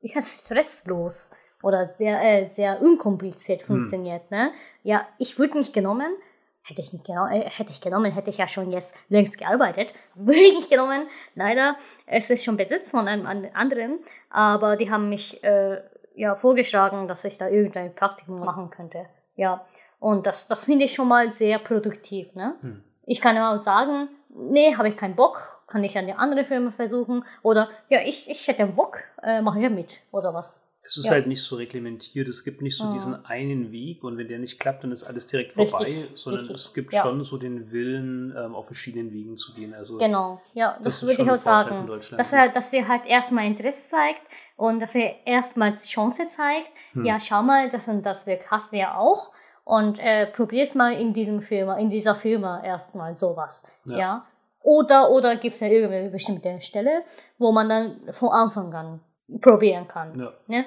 ich hatte stresslos oder sehr, äh, sehr unkompliziert funktioniert, ne. Ja, ich wurde nicht genommen. Hätte ich nicht genommen, äh, hätte ich genommen, hätte ich ja schon jetzt längst gearbeitet. (laughs) Wurde ich nicht genommen. Leider, es ist schon besetzt von einem an- anderen. Aber die haben mich äh, ja vorgeschlagen, dass ich da irgendein Praktikum machen könnte. Ja. Und das, das finde ich schon mal sehr produktiv. Ne? Hm. Ich kann auch sagen, nee, habe ich keinen Bock, kann ich an die andere Firma versuchen. Oder ja, ich, ich hätte Bock, äh, mache ich ja mit oder sowas. Es ist Ja. halt nicht so reglementiert, es gibt nicht so Mhm. diesen einen Weg und wenn der nicht klappt, dann ist alles direkt Richtig, vorbei, sondern richtig, es gibt ja. schon so den Willen, ähm, auf verschiedenen Wegen zu gehen. Also Genau, ja, Das das, würde ich auch sagen. Dass ne? er, dass er halt erstmal Interesse zeigt und dass er erstmals Chance zeigt. Hm. Ja, schau mal, das und das wirkt, hast du ja auch. Und äh, probier's mal in diesem Firma, in dieser Firma erstmal sowas. Ja. Ja. Oder, oder gibt es ja irgendeine bestimmte Stelle, wo man dann von Anfang an probieren kann. ja. Ne?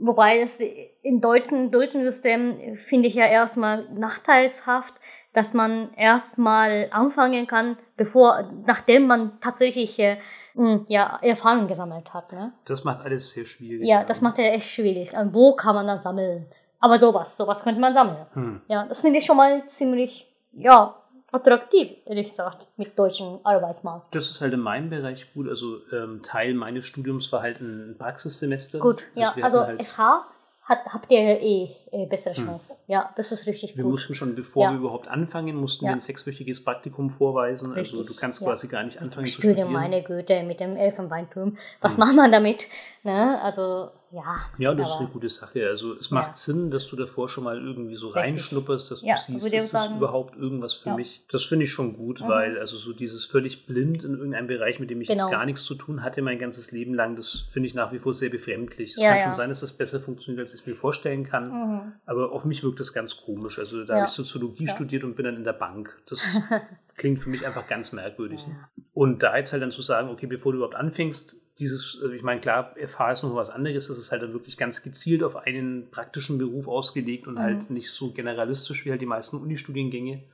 Wobei das im deutschen, deutschen System finde ich ja erstmal nachteilshaft, dass man erstmal anfangen kann, bevor, nachdem man tatsächlich äh, mh, ja, Erfahrung gesammelt hat. Ne? das macht alles sehr schwierig. Ja, das macht ja echt schwierig. Und wo kann man dann sammeln? Aber sowas, sowas könnte man sammeln. Hm. Ja, das finde ich schon mal ziemlich, ja, attraktiv, ehrlich gesagt, mit deutschem Arbeitsmarkt. Das ist halt in meinem Bereich gut. Also ähm, Teil meines Studiums war halt ein Praxissemester. Gut, ja, wir also hatten halt, FH hat, habt ihr eh, eh bessere Chance. Ja, das ist richtig wir gut. mussten schon, bevor Ja. wir überhaupt anfangen, mussten Ja. wir ein sechswöchiges Praktikum vorweisen. Also Richtig, du kannst ja. quasi gar nicht anfangen zu Studium, studieren. meine Güte, mit dem Elfenbeinturm. Was Hm. macht man damit? Ne? Also, ja. Ja, das ist eine gute Sache. Also es macht Ja. Sinn, dass du davor schon mal irgendwie so Richtig. reinschnupperst, dass du Ja, siehst, würde ich ist das überhaupt irgendwas für Ja. mich. Das finde ich schon gut, Mhm. weil also so dieses völlig blind in irgendeinem Bereich, mit dem ich Genau. jetzt gar nichts zu tun hatte mein ganzes Leben lang, das finde ich nach wie vor sehr befremdlich. Es kann schon sein, dass das besser funktioniert, als ich es mir vorstellen kann. Mhm. Aber auf mich wirkt das ganz komisch. Also da habe ich Soziologie studiert und bin dann in der Bank. Das (laughs) klingt für mich einfach ganz merkwürdig. Ja. Und da jetzt halt dann zu sagen, okay, bevor du überhaupt anfängst, dieses, äh, ich meine, klar, FH ist noch was anderes, das ist halt dann wirklich ganz gezielt auf einen praktischen Beruf ausgelegt und Mhm. halt nicht so generalistisch wie halt die meisten Unistudiengänge.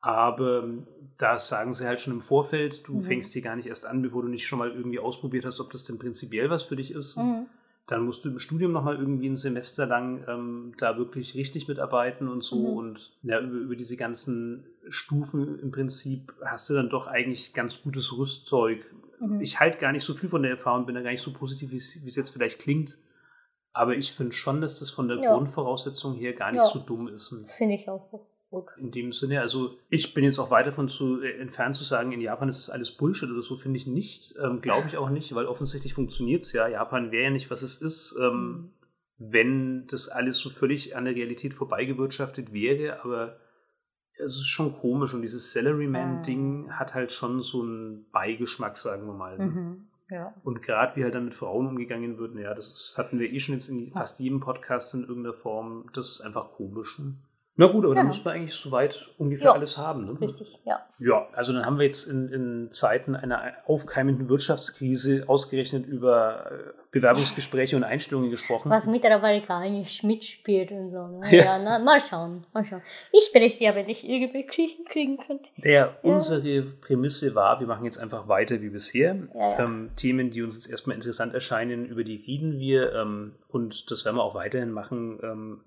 Aber ähm, da sagen sie halt schon im Vorfeld, du Mhm. fängst hier gar nicht erst an, bevor du nicht schon mal irgendwie ausprobiert hast, ob das denn prinzipiell was für dich ist. Mhm. Dann musst du im Studium nochmal irgendwie ein Semester lang ähm, da wirklich richtig mitarbeiten und so. Mhm. Und ja, über, über diese ganzen Stufen im Prinzip hast du dann doch eigentlich ganz gutes Rüstzeug. Mhm. Ich halte gar nicht so viel von der Erfahrung, bin da gar nicht so positiv, wie es jetzt vielleicht klingt. Aber ich finde schon, dass das von der Ja. Grundvoraussetzung her gar nicht Ja. so dumm ist. Finde ich auch gut. in dem Sinne, also ich bin jetzt auch weit davon zu, äh, entfernt zu sagen, in Japan ist das alles Bullshit oder so, finde ich nicht. Ähm, Glaube ich auch nicht, weil offensichtlich funktioniert es ja. Japan wäre ja nicht, was es ist, ähm, wenn das alles so völlig an der Realität vorbeigewirtschaftet wäre. Aber es ist schon komisch und dieses Salaryman-Ding hat halt schon so einen Beigeschmack, sagen wir mal. ne? Mhm. Ja. Und gerade wie halt dann mit Frauen umgegangen wird, naja, das ist, hatten wir eh schon jetzt in fast jedem Podcast in irgendeiner Form. Das ist einfach komisch. Ne? Na gut, aber dann Genau. muss man eigentlich soweit ungefähr Ja, alles haben. Ne? Richtig, ja. Ja, also dann haben wir jetzt in, in Zeiten einer aufkeimenden Wirtschaftskrise ausgerechnet über äh, Bewerbungsgespräche und Einstellungen gesprochen. Was mittlerweile gar nicht mitspielt und so. Ne? (laughs) Ja. Ja, na, mal schauen, mal schauen. Ich berichte ja, wenn ich irgendwie kriegen, kriegen könnte. Der, unsere Prämisse war, wir machen jetzt einfach weiter wie bisher. Ja, ja. Ähm, Themen, die uns jetzt erstmal interessant erscheinen, über die reden wir ähm, und das werden wir auch weiterhin machen. Ähm,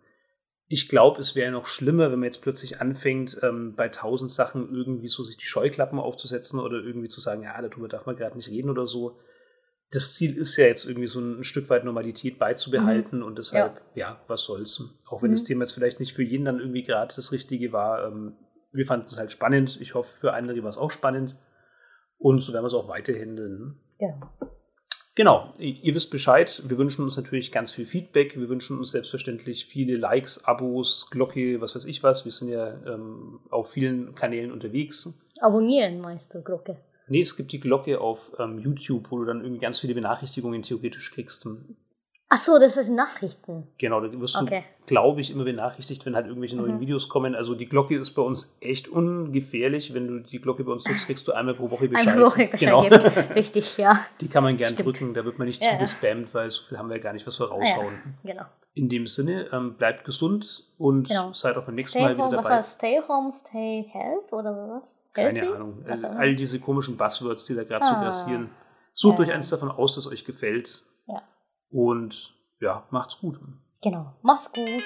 ich glaube, es wäre noch schlimmer, wenn man jetzt plötzlich anfängt, ähm, bei tausend Sachen irgendwie so sich die Scheuklappen aufzusetzen oder irgendwie zu sagen, ja, darüber darf man gerade nicht reden oder so. Das Ziel ist ja jetzt irgendwie so ein Stück weit Normalität beizubehalten und deshalb, ja, was soll's. Auch wenn Mhm. das Thema jetzt vielleicht nicht für jeden dann irgendwie gerade das Richtige war. Ähm, wir fanden es halt spannend. Ich hoffe, für andere war es auch spannend. Und so werden wir es auch weiterhin. ne? Ja. Genau, ihr wisst Bescheid. Wir wünschen uns natürlich ganz viel Feedback. Wir wünschen uns selbstverständlich viele Likes, Abos, Glocke, was weiß ich was. Wir sind ja ähm, auf vielen Kanälen unterwegs. Abonnieren meinst du, Glocke? Nee, es gibt die Glocke auf ähm, YouTube, wo du dann irgendwie ganz viele Benachrichtigungen theoretisch kriegst. Ach so, das ist Nachrichten. Genau, da wirst Okay. du, glaube ich, immer benachrichtigt, wenn halt irgendwelche neuen Videos kommen. Also die Glocke ist bei uns echt ungefährlich. Wenn du die Glocke bei uns drückst, kriegst du einmal pro Woche Bescheid. Eine Woche Bescheid Genau. Richtig, ja. (laughs) Die kann man gern Stimmt. drücken, da wird man nicht Ja, ja. zugespammt, weil so viel haben wir gar nicht, was wir ja. raushauen. Genau. In dem Sinne, ähm, bleibt gesund und Genau. seid auch beim nächsten Stay Mal wieder home, was dabei. heißt Stay home, stay health oder was? Keine Healthy? Ahnung. Also auch immer. all diese komischen Buzzwords, die da gerade so Ah. grassieren. Sucht Ja. euch eins davon aus, das euch gefällt. Und ja, macht's gut. Genau. Mach's gut.